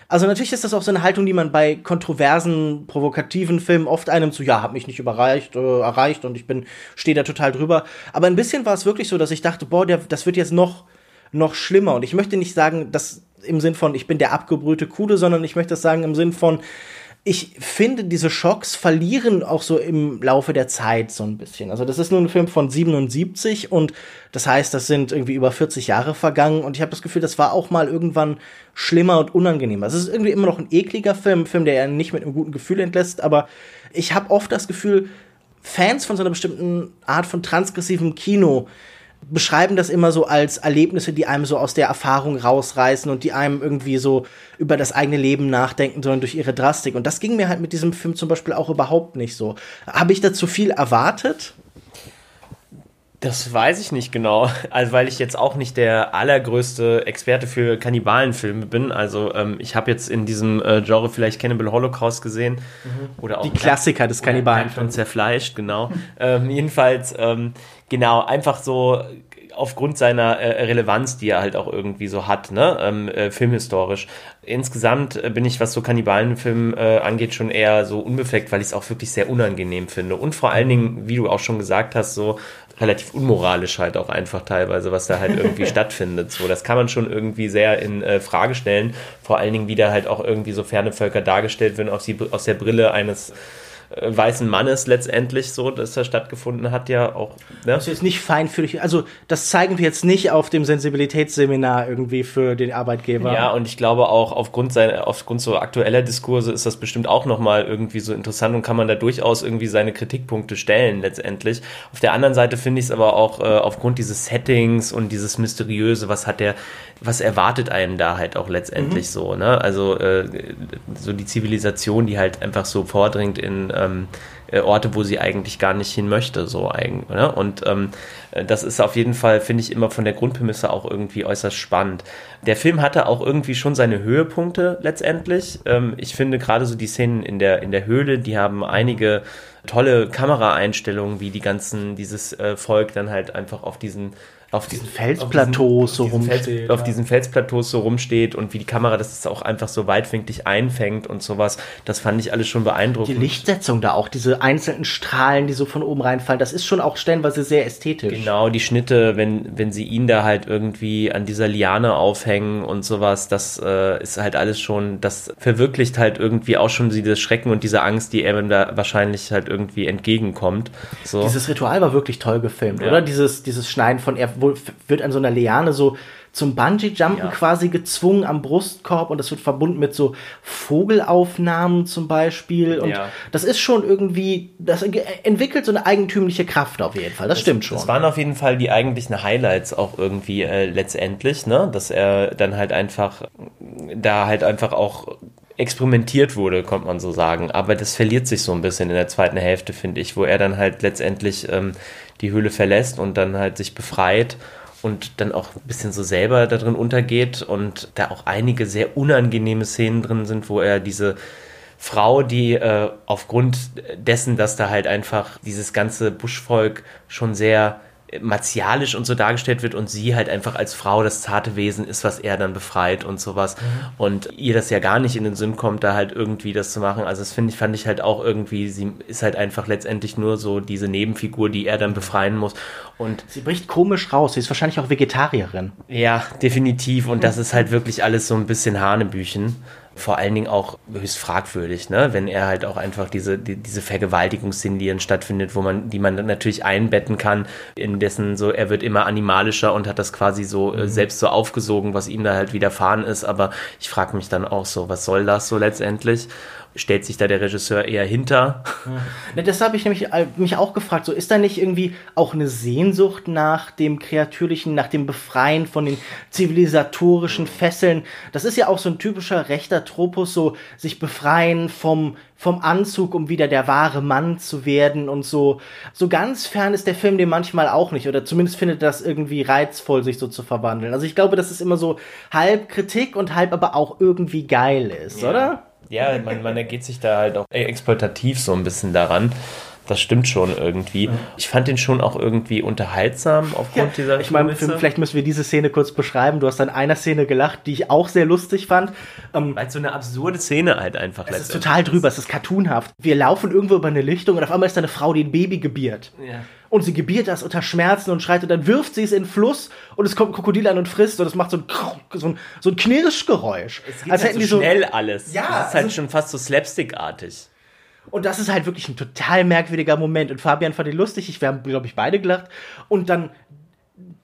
also natürlich ist das auch so eine Haltung, die man bei kontroversen, provokativen Filmen oft einem zu, ja, hat mich nicht überreicht, äh, erreicht und ich bin, stehe da total drüber. Aber ein bisschen war es wirklich so, dass ich dachte, boah, der, das wird jetzt noch, noch schlimmer. Und ich möchte nicht sagen, dass im Sinn von, ich bin der abgebrühte Kude, sondern ich möchte das sagen im Sinn von, ich finde, diese Schocks verlieren auch so im Laufe der Zeit so ein bisschen. Also das ist nur ein Film von 77 und das heißt, das sind irgendwie über 40 Jahre vergangen und ich habe das Gefühl, das war auch mal irgendwann schlimmer und unangenehmer. Es ist irgendwie immer noch ein ekliger Film, ein Film, der ja nicht mit einem guten Gefühl entlässt, aber ich habe oft das Gefühl, Fans von so einer bestimmten Art von transgressivem Kino beschreiben das immer so als Erlebnisse, die einem so aus der Erfahrung rausreißen und die einem irgendwie so über das eigene Leben nachdenken sollen durch ihre Drastik. Und das ging mir halt mit diesem Film zum Beispiel auch überhaupt nicht so. Habe ich da zu viel erwartet?
Das weiß ich nicht genau, (laughs) also weil ich jetzt auch nicht der allergrößte Experte für Kannibalenfilme bin. Also ähm, ich habe jetzt in diesem äh, Genre vielleicht Cannibal Holocaust gesehen
mhm. oder auch die Klassiker des Kannibalenfilms.
Zerfleischt, genau. (laughs) ähm, jedenfalls ähm, genau einfach so aufgrund seiner äh, Relevanz, die er halt auch irgendwie so hat, ne, ähm, äh, filmhistorisch. Insgesamt äh, bin ich, was so Kannibalenfilm äh, angeht, schon eher so unbefleckt, weil ich es auch wirklich sehr unangenehm finde. Und vor allen Dingen, wie du auch schon gesagt hast, so relativ unmoralisch halt auch einfach teilweise, was da halt irgendwie (laughs) stattfindet. So, das kann man schon irgendwie sehr in äh, Frage stellen. Vor allen Dingen, wie da halt auch irgendwie so ferne Völker dargestellt werden aus, die, aus der Brille eines äh, weißen Mannes letztendlich so, dass das stattgefunden hat, ja auch.
Ne? Das ist nicht feinfühlig. Also, das zeigen wir jetzt nicht auf dem Sensibilitätsseminar irgendwie für den Arbeitgeber.
Ja, und ich glaube auch aufgrund seiner, aufgrund so aktueller Diskurse ist das bestimmt auch nochmal irgendwie so interessant und kann man da durchaus irgendwie seine Kritikpunkte stellen letztendlich. Auf der anderen Seite finde ich es aber auch äh, aufgrund dieses Settings und dieses Mysteriöse, was hat der, was erwartet einen da halt auch letztendlich mhm. so, ne? Also, äh, so die Zivilisation, die halt einfach so vordringt in, äh, ähm, äh, Orte, wo sie eigentlich gar nicht hin möchte, so eigentlich. Ne? Und ähm, das ist auf jeden Fall, finde ich, immer von der Grundprämisse auch irgendwie äußerst spannend. Der Film hatte auch irgendwie schon seine Höhepunkte letztendlich. Ähm, ich finde gerade so die Szenen in der, in der Höhle, die haben einige tolle Kameraeinstellungen, wie die ganzen, dieses äh, Volk dann halt einfach auf diesen auf diesen Felsplateaus so rumsteht. Fels, auf diesen Felsplateaus so rumsteht und wie die Kamera das auch einfach so weitwinklig einfängt und sowas. Das fand ich alles schon beeindruckend.
Die Lichtsetzung da auch, diese einzelnen Strahlen, die so von oben reinfallen, das ist schon auch stellenweise sehr ästhetisch.
Genau, die Schnitte, wenn, wenn sie ihn da halt irgendwie an dieser Liane aufhängen und sowas, das äh, ist halt alles schon, das verwirklicht halt irgendwie auch schon diese Schrecken und diese Angst, die ihm da wahrscheinlich halt irgendwie entgegenkommt.
So. Dieses Ritual war wirklich toll gefilmt, ja. oder? Dieses, dieses Schneiden von, er wird an so einer Liane so zum Bungee-Jumpen ja. quasi gezwungen am Brustkorb und das wird verbunden mit so Vogelaufnahmen zum Beispiel. Und ja. das ist schon irgendwie, das entwickelt so eine eigentümliche Kraft auf jeden Fall. Das, das stimmt schon.
Das waren auf jeden Fall die eigentlichen Highlights auch irgendwie äh, letztendlich, ne? Dass er dann halt einfach da halt einfach auch experimentiert wurde, kommt man so sagen. Aber das verliert sich so ein bisschen in der zweiten Hälfte, finde ich, wo er dann halt letztendlich ähm, die Höhle verlässt und dann halt sich befreit und dann auch ein bisschen so selber da drin untergeht und da auch einige sehr unangenehme Szenen drin sind, wo er diese Frau, die äh, aufgrund dessen, dass da halt einfach dieses ganze Buschvolk schon sehr martialisch und so dargestellt wird und sie halt einfach als Frau das zarte Wesen ist, was er dann befreit und sowas. Mhm. Und ihr das ja gar nicht in den Sinn kommt, da halt irgendwie das zu machen. Also das finde ich, fand ich halt auch irgendwie, sie ist halt einfach letztendlich nur so diese Nebenfigur, die er dann befreien muss. Und
sie bricht komisch raus. Sie ist wahrscheinlich auch Vegetarierin.
Ja, definitiv. Und das ist halt wirklich alles so ein bisschen Hanebüchen vor allen Dingen auch höchst fragwürdig, ne? wenn er halt auch einfach diese, die, diese Vergewaltigungsszene, die dann stattfindet, wo man, die man dann natürlich einbetten kann, in dessen so, er wird immer animalischer und hat das quasi so äh, mhm. selbst so aufgesogen, was ihm da halt widerfahren ist. Aber ich frage mich dann auch so, was soll das so letztendlich? Stellt sich da der Regisseur eher hinter.
Ja. Das habe ich nämlich mich auch gefragt. So ist da nicht irgendwie auch eine Sehnsucht nach dem kreatürlichen, nach dem Befreien von den zivilisatorischen Fesseln? Das ist ja auch so ein typischer rechter Tropus, so sich befreien vom vom Anzug, um wieder der wahre Mann zu werden und so. So ganz fern ist der Film dem manchmal auch nicht oder zumindest findet das irgendwie reizvoll, sich so zu verwandeln. Also ich glaube, dass es immer so halb Kritik und halb aber auch irgendwie geil ist, ja. oder?
Ja, man, man ergeht sich da halt auch exploitativ so ein bisschen daran. Das stimmt schon irgendwie. Ich fand den schon auch irgendwie unterhaltsam aufgrund ja, dieser.
Ich meine, vielleicht müssen wir diese Szene kurz beschreiben. Du hast an einer Szene gelacht, die ich auch sehr lustig fand.
Ähm, Weil so eine absurde Szene halt einfach.
Es ist total drüber, es ist cartoonhaft. Wir laufen irgendwo über eine Lichtung und auf einmal ist da eine Frau, die ein Baby gebiert. Ja. Und sie gebiert das unter Schmerzen und schreit und dann wirft sie es in den Fluss und es kommt ein Krokodil an und frisst und es macht so ein, so ein, so ein Knirschgeräusch.
Es geht als halt hätten so schnell so, alles. Ja, das ist halt also, schon fast so slapstickartig.
Und das ist halt wirklich ein total merkwürdiger Moment. Und Fabian fand ihn lustig, ich, wir haben, glaube ich, beide gelacht. Und dann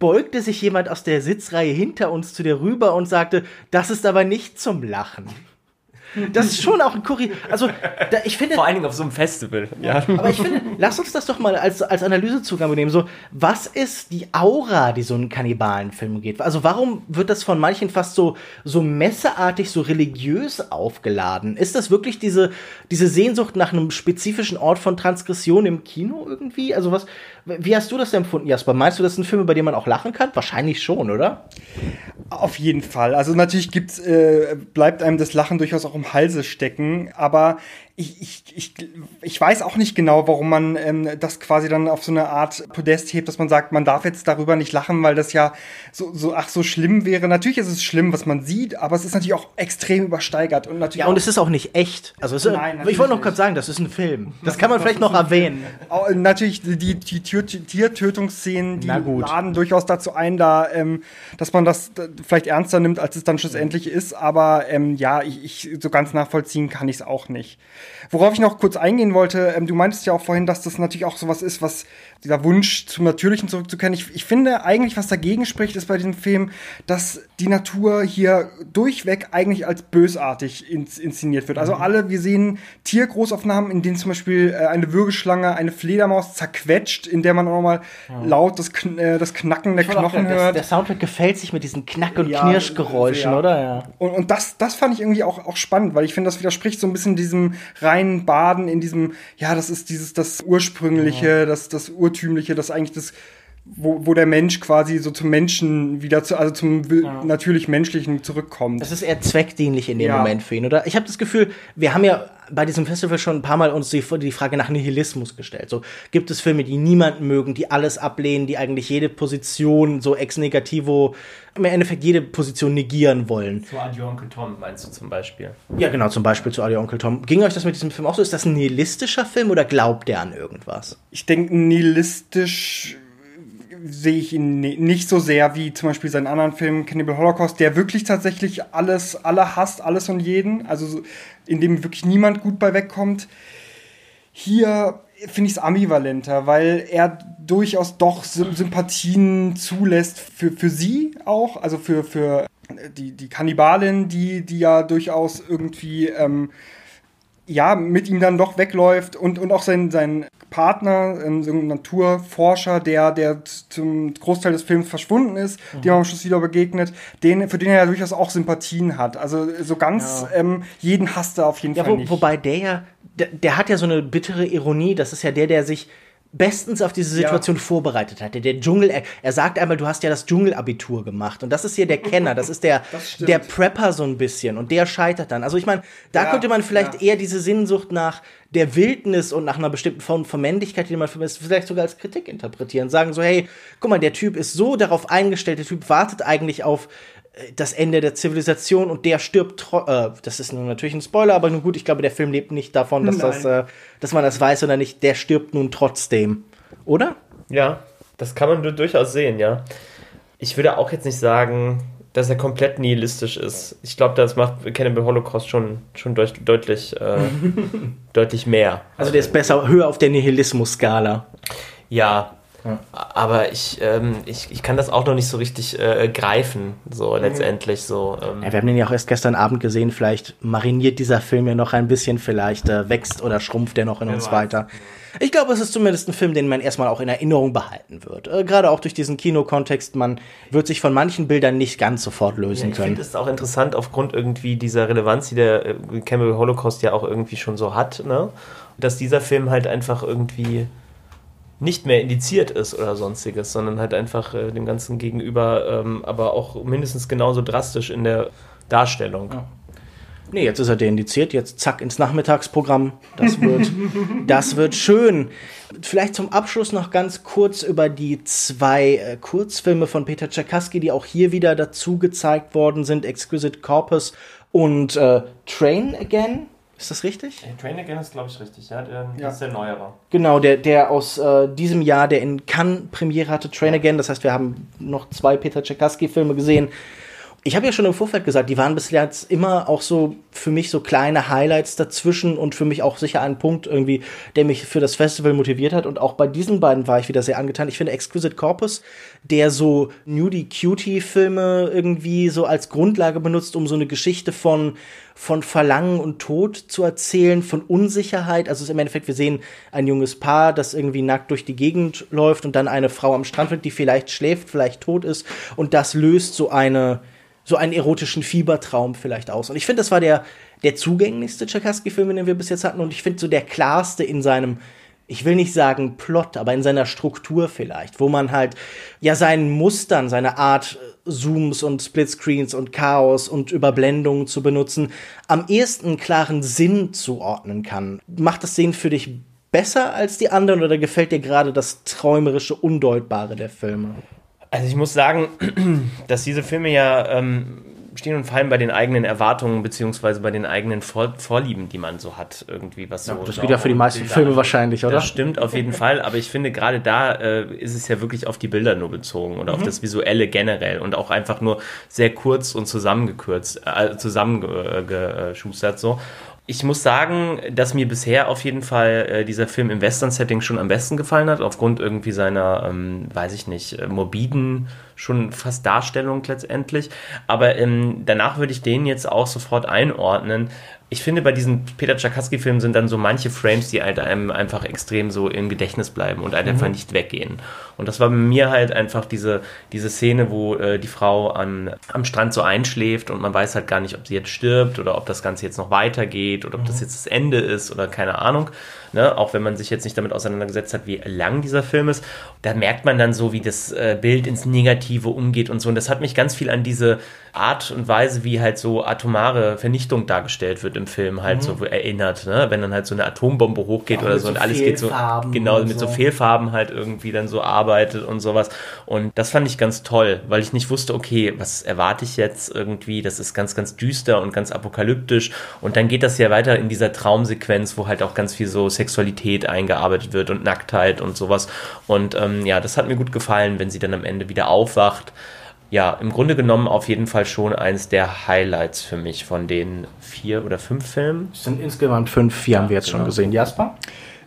beugte sich jemand aus der Sitzreihe hinter uns zu dir rüber und sagte, das ist aber nicht zum Lachen. Das ist schon auch ein Kuri. Also, da, ich finde.
Vor allen Dingen auf so einem Festival.
Ja. Aber ich finde, lass uns das doch mal als, als Analysezugang nehmen. So, was ist die Aura, die so einen Kannibalenfilm geht? Also, warum wird das von manchen fast so, so messeartig, so religiös aufgeladen? Ist das wirklich diese, diese Sehnsucht nach einem spezifischen Ort von Transgression im Kino irgendwie? Also, was, wie hast du das empfunden, Jasper? Meinst du, das ist ein Film, über den man auch lachen kann? Wahrscheinlich schon, oder?
Auf jeden Fall. Also natürlich gibt's, äh, bleibt einem das Lachen durchaus auch Halse stecken, aber ich, ich, ich, ich weiß auch nicht genau, warum man ähm, das quasi dann auf so eine Art Podest hebt, dass man sagt, man darf jetzt darüber nicht lachen, weil das ja so, so ach so schlimm wäre. Natürlich ist es schlimm, was man sieht, aber es ist natürlich auch extrem übersteigert und natürlich.
Ja, und es ist auch nicht echt. Also es, Nein, ich wollte noch kurz sagen, das ist ein Film. Das, kann man das vielleicht noch erwähnen.
Auch, natürlich die, die, die Tiertötungsszenen, die laden durchaus dazu ein, da, ähm, dass man das vielleicht ernster nimmt, als es dann schlussendlich ist. Aber ähm, ja, ich, ich so ganz nachvollziehen kann ich es auch nicht. Worauf ich noch kurz eingehen wollte, ähm, du meintest ja auch vorhin, dass das natürlich auch sowas ist, was dieser Wunsch zum Natürlichen zurückzukehren. Ich, ich finde eigentlich, was dagegen spricht, ist bei diesem Film, dass die Natur hier durchweg eigentlich als bösartig ins, inszeniert wird. Also mhm. alle, wir sehen Tiergroßaufnahmen, in denen zum Beispiel äh, eine Würgeschlange eine Fledermaus zerquetscht, in der man auch nochmal ja. laut das, äh, das Knacken der Knochen
auch,
hört.
Der Soundtrack gefällt sich mit diesen Knack- und ja, Knirschgeräuschen, ja. oder? Ja.
Und, und das, das fand ich irgendwie auch, auch spannend, weil ich finde, das widerspricht so ein bisschen diesem reinen Baden in diesem, ja, das ist dieses, das ursprüngliche, das, das Ur Urtümliche, das eigentlich das, wo, wo der Mensch quasi so zum Menschen wieder zu, also zum ja. natürlich Menschlichen zurückkommt.
Das ist eher zweckdienlich in dem ja. Moment für ihn, oder? Ich habe das Gefühl, wir haben ja bei diesem Festival schon ein paar Mal uns die, die Frage nach Nihilismus gestellt. So, gibt es Filme, die niemanden mögen, die alles ablehnen, die eigentlich jede Position so ex negativo, im Endeffekt jede Position negieren wollen?
Zu Adi Onkel Tom meinst du zum Beispiel?
Ja, genau, zum Beispiel zu Adi Onkel Tom. Ging euch das mit diesem Film auch so? Ist das ein nihilistischer Film oder glaubt der an irgendwas?
Ich denke, nihilistisch sehe ich ihn nicht so sehr wie zum Beispiel seinen anderen Film Cannibal Holocaust, der wirklich tatsächlich alles, alle hasst, alles und jeden, also in dem wirklich niemand gut bei wegkommt. Hier finde ich es ambivalenter, weil er durchaus doch Sympathien zulässt für, für sie auch, also für, für die, die Kannibalin, die, die ja durchaus irgendwie ähm, ja, mit ihm dann doch wegläuft und, und auch sein, sein Partner, ähm, so ein Naturforscher, der, der zum Großteil des Films verschwunden ist, mhm. dem am Schluss wieder begegnet, den, für den er ja durchaus auch Sympathien hat. Also so ganz ja. ähm, jeden hasst er auf jeden ja, Fall wo, nicht.
Wobei der ja, der, der hat ja so eine bittere Ironie, das ist ja der, der sich bestens auf diese Situation ja. vorbereitet hatte. Der Dschungel, er, er, sagt einmal, du hast ja das Dschungelabitur gemacht und das ist hier der Kenner, das ist der, (laughs) das der Prepper so ein bisschen und der scheitert dann. Also ich meine, da ja, könnte man vielleicht ja. eher diese Sinnsucht nach der Wildnis und nach einer bestimmten Form von Männlichkeit, die man vielleicht sogar als Kritik interpretieren. Sagen so, hey, guck mal, der Typ ist so darauf eingestellt, der Typ wartet eigentlich auf das Ende der Zivilisation und der stirbt. Äh, das ist nun natürlich ein Spoiler, aber nun gut, ich glaube, der Film lebt nicht davon, dass, das, äh, dass man das weiß oder nicht. Der stirbt nun trotzdem. Oder?
Ja, das kann man durchaus sehen, ja. Ich würde auch jetzt nicht sagen, dass er komplett nihilistisch ist. Ich glaube, das macht Cannibal Holocaust schon, schon deut deutlich, äh, (laughs) deutlich mehr.
Also der ist besser, höher auf der Nihilismus-Skala.
Ja, ja. Aber ich, ähm, ich, ich kann das auch noch nicht so richtig äh, greifen, so mhm. letztendlich so.
Ähm. Ja, wir haben den ja auch erst gestern Abend gesehen, vielleicht mariniert dieser Film ja noch ein bisschen, vielleicht äh, wächst oder schrumpft er noch in uns weiter. Ich glaube, es ist zumindest ein Film, den man erstmal auch in Erinnerung behalten wird. Äh, Gerade auch durch diesen Kinokontext, man wird sich von manchen Bildern nicht ganz sofort lösen ja, ich können. Ich
finde es auch interessant, aufgrund irgendwie dieser Relevanz, die der äh, Campbell Holocaust ja auch irgendwie schon so hat, ne? dass dieser Film halt einfach irgendwie nicht mehr indiziert ist oder sonstiges, sondern halt einfach äh, dem Ganzen gegenüber, ähm, aber auch mindestens genauso drastisch in der Darstellung. Ja.
Nee, jetzt ist er deindiziert, jetzt zack ins Nachmittagsprogramm. Das wird, (laughs) das wird schön. Vielleicht zum Abschluss noch ganz kurz über die zwei äh, Kurzfilme von Peter Czerkaski, die auch hier wieder dazu gezeigt worden sind: Exquisite Corpus und äh, Train Again Ist das richtig?
Train Again ist, glaube ich, richtig, ja. Der, ja. Das ist der neuere.
Genau, der, der aus äh, diesem Jahr, der in Cannes Premiere hatte, Train Again. Das heißt, wir haben noch zwei Peter Tchaikovsky-Filme gesehen. Ich habe ja schon im Vorfeld gesagt, die waren bisher jetzt immer auch so für mich so kleine Highlights dazwischen und für mich auch sicher ein Punkt irgendwie, der mich für das Festival motiviert hat. Und auch bei diesen beiden war ich wieder sehr angetan. Ich finde Exquisite Corpus, der so Nudie Cutie Filme irgendwie so als Grundlage benutzt, um so eine Geschichte von von Verlangen und Tod zu erzählen, von Unsicherheit. Also im Endeffekt, wir sehen ein junges Paar, das irgendwie nackt durch die Gegend läuft und dann eine Frau am Strand wird, die vielleicht schläft, vielleicht tot ist. Und das löst so eine, so einen erotischen Fiebertraum vielleicht aus. Und ich finde, das war der, der zugänglichste Tchaikovsky-Film, den wir bis jetzt hatten. Und ich finde so der klarste in seinem, ich will nicht sagen Plot, aber in seiner Struktur vielleicht, wo man halt ja seinen Mustern, seine Art äh, Zooms und Splitscreens und Chaos und Überblendungen zu benutzen, am ehesten klaren Sinn zuordnen kann. Macht das Sehen für dich besser als die anderen oder gefällt dir gerade das träumerische, undeutbare der Filme?
Also ich muss sagen, (clears throat) dass diese Filme ja ähm, stehen und fallen bei den eigenen Erwartungen beziehungsweise bei den eigenen Vor Vorlieben, die man so hat, irgendwie was
ja,
so.
Das geht ja für die meisten Filme wahrscheinlich, oder?
Das stimmt auf jeden Fall, aber ich finde gerade da äh, ist es ja wirklich auf die Bilder nur bezogen oder mhm. auf das Visuelle generell und auch einfach nur sehr kurz und zusammengekürzt, äh, zusammengeschustert so. Ich muss sagen, dass mir bisher auf jeden Fall äh, dieser Film im Western-Setting schon am besten gefallen hat, aufgrund irgendwie seiner, ähm, weiß ich nicht, äh, morbiden, schon fast Darstellung letztendlich. Aber ähm, danach würde ich den jetzt auch sofort einordnen, ich finde, bei diesen Peter Czakowski-Filmen sind dann so manche Frames, die halt einem einfach extrem so im Gedächtnis bleiben und halt mhm. einfach nicht weggehen. Und das war bei mir halt einfach diese, diese Szene, wo äh, die Frau an, am Strand so einschläft und man weiß halt gar nicht, ob sie jetzt stirbt oder ob das Ganze jetzt noch weitergeht oder ob mhm. das jetzt das Ende ist oder keine Ahnung ne? auch wenn man sich jetzt nicht damit auseinandergesetzt hat, wie lang dieser Film ist. Da merkt man dann so, wie das äh, Bild ins Negative umgeht und so. Und das hat mich ganz viel an diese Art und Weise, wie halt so atomare Vernichtung dargestellt wird im Film, halt mhm. so erinnert. Ne? Wenn dann halt so eine Atombombe hochgeht Auch oder so, und alles geht so genau mit so. so Fehlfarben halt irgendwie dann so arbeitet und sowas. Und das fand ich ganz toll, weil ich nicht wusste, okay, was erwarte ich jetzt irgendwie? Das ist ganz, ganz düster und ganz apokalyptisch. Und dann geht das ja weiter in dieser Traumsequenz, wo halt auch ganz viel so Sexualität eingearbeitet wird und Nacktheit und sowas. Und ähm, ja, das hat mir gut gefallen, wenn sie dann am Ende wieder aufwacht. Ja, im Grunde genommen auf jeden Fall schon eins der Highlights für mich von den vier oder fünf Filmen.
Es sind insgesamt fünf, vier haben wir jetzt genau. schon gesehen. Jasper?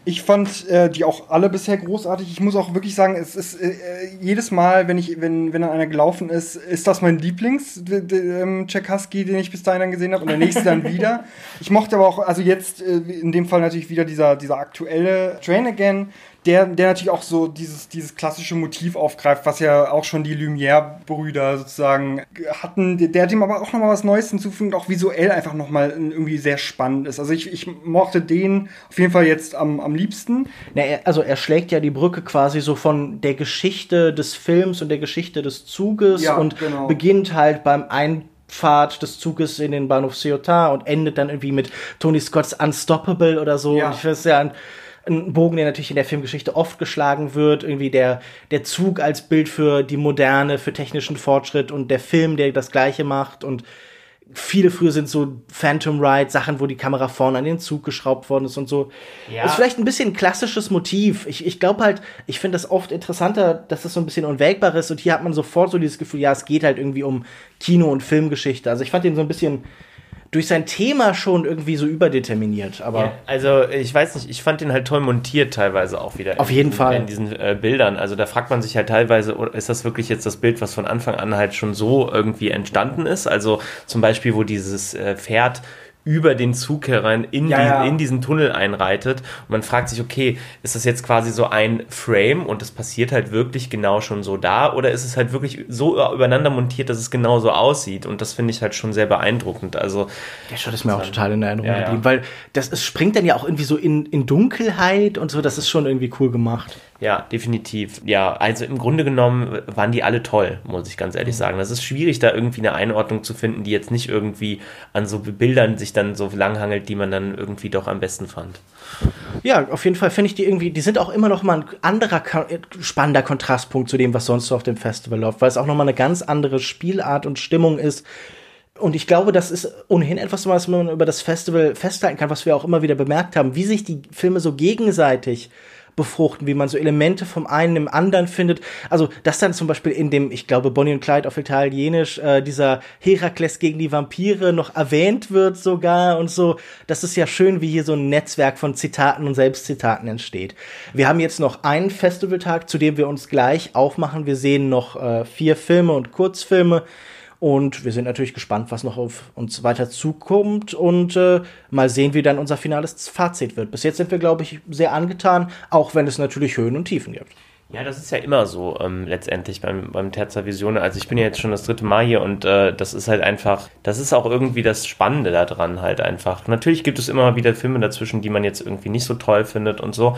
Ich fand äh, die auch alle bisher großartig. Ich muss auch wirklich sagen, es ist äh, jedes Mal, wenn ich, wenn, wenn dann einer gelaufen ist, ist das mein Lieblings ähm, Tchaikovsky, den ich bis dahin dann gesehen habe und der nächste dann (laughs) wieder. Ich mochte aber auch, also jetzt äh, in dem Fall natürlich wieder dieser, dieser aktuelle Train Again, der, der natürlich auch so dieses, dieses klassische Motiv aufgreift, was ja auch schon die Lumière-Brüder sozusagen hatten. Der, hat ihm aber auch nochmal was Neues hinzufügt, auch visuell einfach nochmal irgendwie sehr spannend ist. Also ich, ich mochte den auf jeden Fall jetzt am, am liebsten.
Na, er, also er schlägt ja die Brücke quasi so von der Geschichte des Films und der Geschichte des Zuges ja, und genau. beginnt halt beim Ein Fahrt des Zuges in den Bahnhof Ciotat und endet dann irgendwie mit Tony Scotts Unstoppable oder so. Ja. Und ich finde es ja ein Bogen, der natürlich in der Filmgeschichte oft geschlagen wird, irgendwie der, der Zug als Bild für die Moderne, für technischen Fortschritt und der Film, der das Gleiche macht und viele früher sind so Phantom Ride, Sachen, wo die Kamera vorne an den Zug geschraubt worden ist und so. Ja. Ist vielleicht ein bisschen ein klassisches Motiv. Ich, ich glaube halt, ich finde das oft interessanter, dass das so ein bisschen unwägbar ist und hier hat man sofort so dieses Gefühl, ja, es geht halt irgendwie um Kino- und Filmgeschichte. Also ich fand den so ein bisschen durch sein Thema schon irgendwie so überdeterminiert. Aber ja,
also ich weiß nicht, ich fand den halt toll montiert teilweise auch wieder.
Auf jeden
diesen,
Fall.
In diesen äh, Bildern. Also da fragt man sich halt teilweise, ist das wirklich jetzt das Bild, was von Anfang an halt schon so irgendwie entstanden ist? Also zum Beispiel, wo dieses äh, Pferd über den Zug herein in, ja, die, ja. in diesen Tunnel einreitet. Und man fragt sich, okay, ist das jetzt quasi so ein Frame und das passiert halt wirklich genau schon so da oder ist es halt wirklich so übereinander montiert, dass es genau so aussieht? Und das finde ich halt schon sehr beeindruckend. Also
der Shot ist mir auch total in Erinnerung ja, geblieben, weil das es springt dann ja auch irgendwie so in, in Dunkelheit und so, das ist schon irgendwie cool gemacht.
Ja, definitiv. Ja, also im Grunde genommen waren die alle toll, muss ich ganz ehrlich mhm. sagen. Das ist schwierig, da irgendwie eine Einordnung zu finden, die jetzt nicht irgendwie an so Bildern sich dann so langhangelt, die man dann irgendwie doch am besten fand.
Ja, auf jeden Fall finde ich die irgendwie, die sind auch immer noch mal ein anderer spannender Kontrastpunkt zu dem, was sonst so auf dem Festival läuft, weil es auch noch mal eine ganz andere Spielart und Stimmung ist Und ich glaube, das ist ohnehin etwas, was man über das Festival festhalten kann, was wir auch immer wieder bemerkt haben, wie sich die Filme so gegenseitig befruchten, wie man so Elemente vom einen im anderen findet. Also, dass dann zum Beispiel in dem, ich glaube, Bonnie und Clyde auf Italienisch, äh, dieser Herakles gegen die Vampire noch erwähnt wird sogar und so. Das ist ja schön, wie hier so ein Netzwerk von Zitaten und Selbstzitaten entsteht. Wir haben jetzt noch einen Festivaltag, zu dem wir uns gleich aufmachen. Wir sehen noch äh, vier Filme und Kurzfilme. Und wir sind natürlich gespannt, was noch auf uns weiter zukommt und äh, mal sehen, wie dann unser finales Fazit wird. Bis jetzt sind wir, glaube ich, sehr angetan, auch wenn es natürlich Höhen und Tiefen gibt.
Ja, das ist ja immer so ähm, letztendlich beim, beim Terza Vision. Also ich bin ja jetzt schon das dritte Mal hier und äh, das ist halt einfach, das ist auch irgendwie das Spannende daran halt einfach. Natürlich gibt es immer wieder Filme dazwischen, die man jetzt irgendwie nicht so toll findet und so,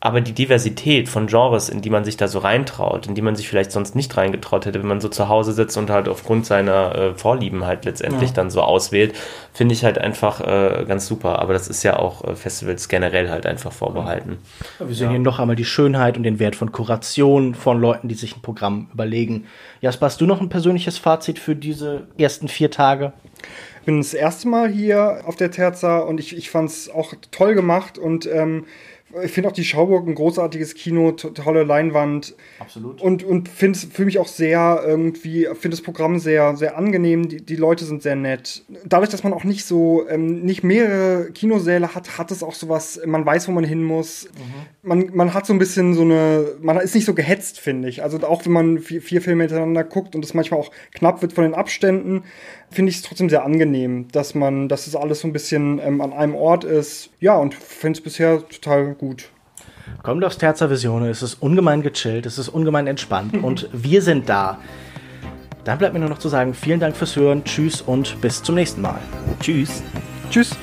aber die Diversität von Genres, in die man sich da so reintraut, in die man sich vielleicht sonst nicht reingetraut hätte, wenn man so zu Hause sitzt und halt aufgrund seiner äh, Vorlieben halt letztendlich ja. dann so auswählt, finde ich halt einfach äh, ganz super. Aber das ist ja auch äh, Festivals generell halt einfach vorbehalten.
Ja, wir sehen ja. hier noch einmal die Schönheit und den Wert von Kuration von Leuten, die sich ein Programm überlegen. Jasper, hast du noch ein persönliches Fazit für diese ersten vier Tage?
Ich bin das erste Mal hier auf der Terza und ich, ich fand es auch toll gemacht und ähm, ich finde auch die Schauburg ein großartiges Kino, tolle Leinwand.
Absolut.
Und, und finde für mich auch sehr irgendwie, finde das Programm sehr, sehr angenehm. Die, die Leute sind sehr nett. Dadurch, dass man auch nicht so, ähm, nicht mehrere Kinosäle hat, hat es auch sowas, man weiß, wo man hin muss. Mhm. Man, man hat so ein bisschen so eine, man ist nicht so gehetzt, finde ich. Also auch wenn man vier, vier Filme hintereinander guckt und es manchmal auch knapp wird von den Abständen, finde ich es trotzdem sehr angenehm, dass man, dass es alles so ein bisschen ähm, an einem Ort ist. Ja, und finde es bisher total gut.
Kommt aufs Terza Visione, es ist ungemein gechillt, es ist ungemein entspannt (laughs) und wir sind da. Dann bleibt mir nur noch zu sagen, vielen Dank fürs Hören, tschüss und bis zum nächsten Mal.
Tschüss.
Tschüss.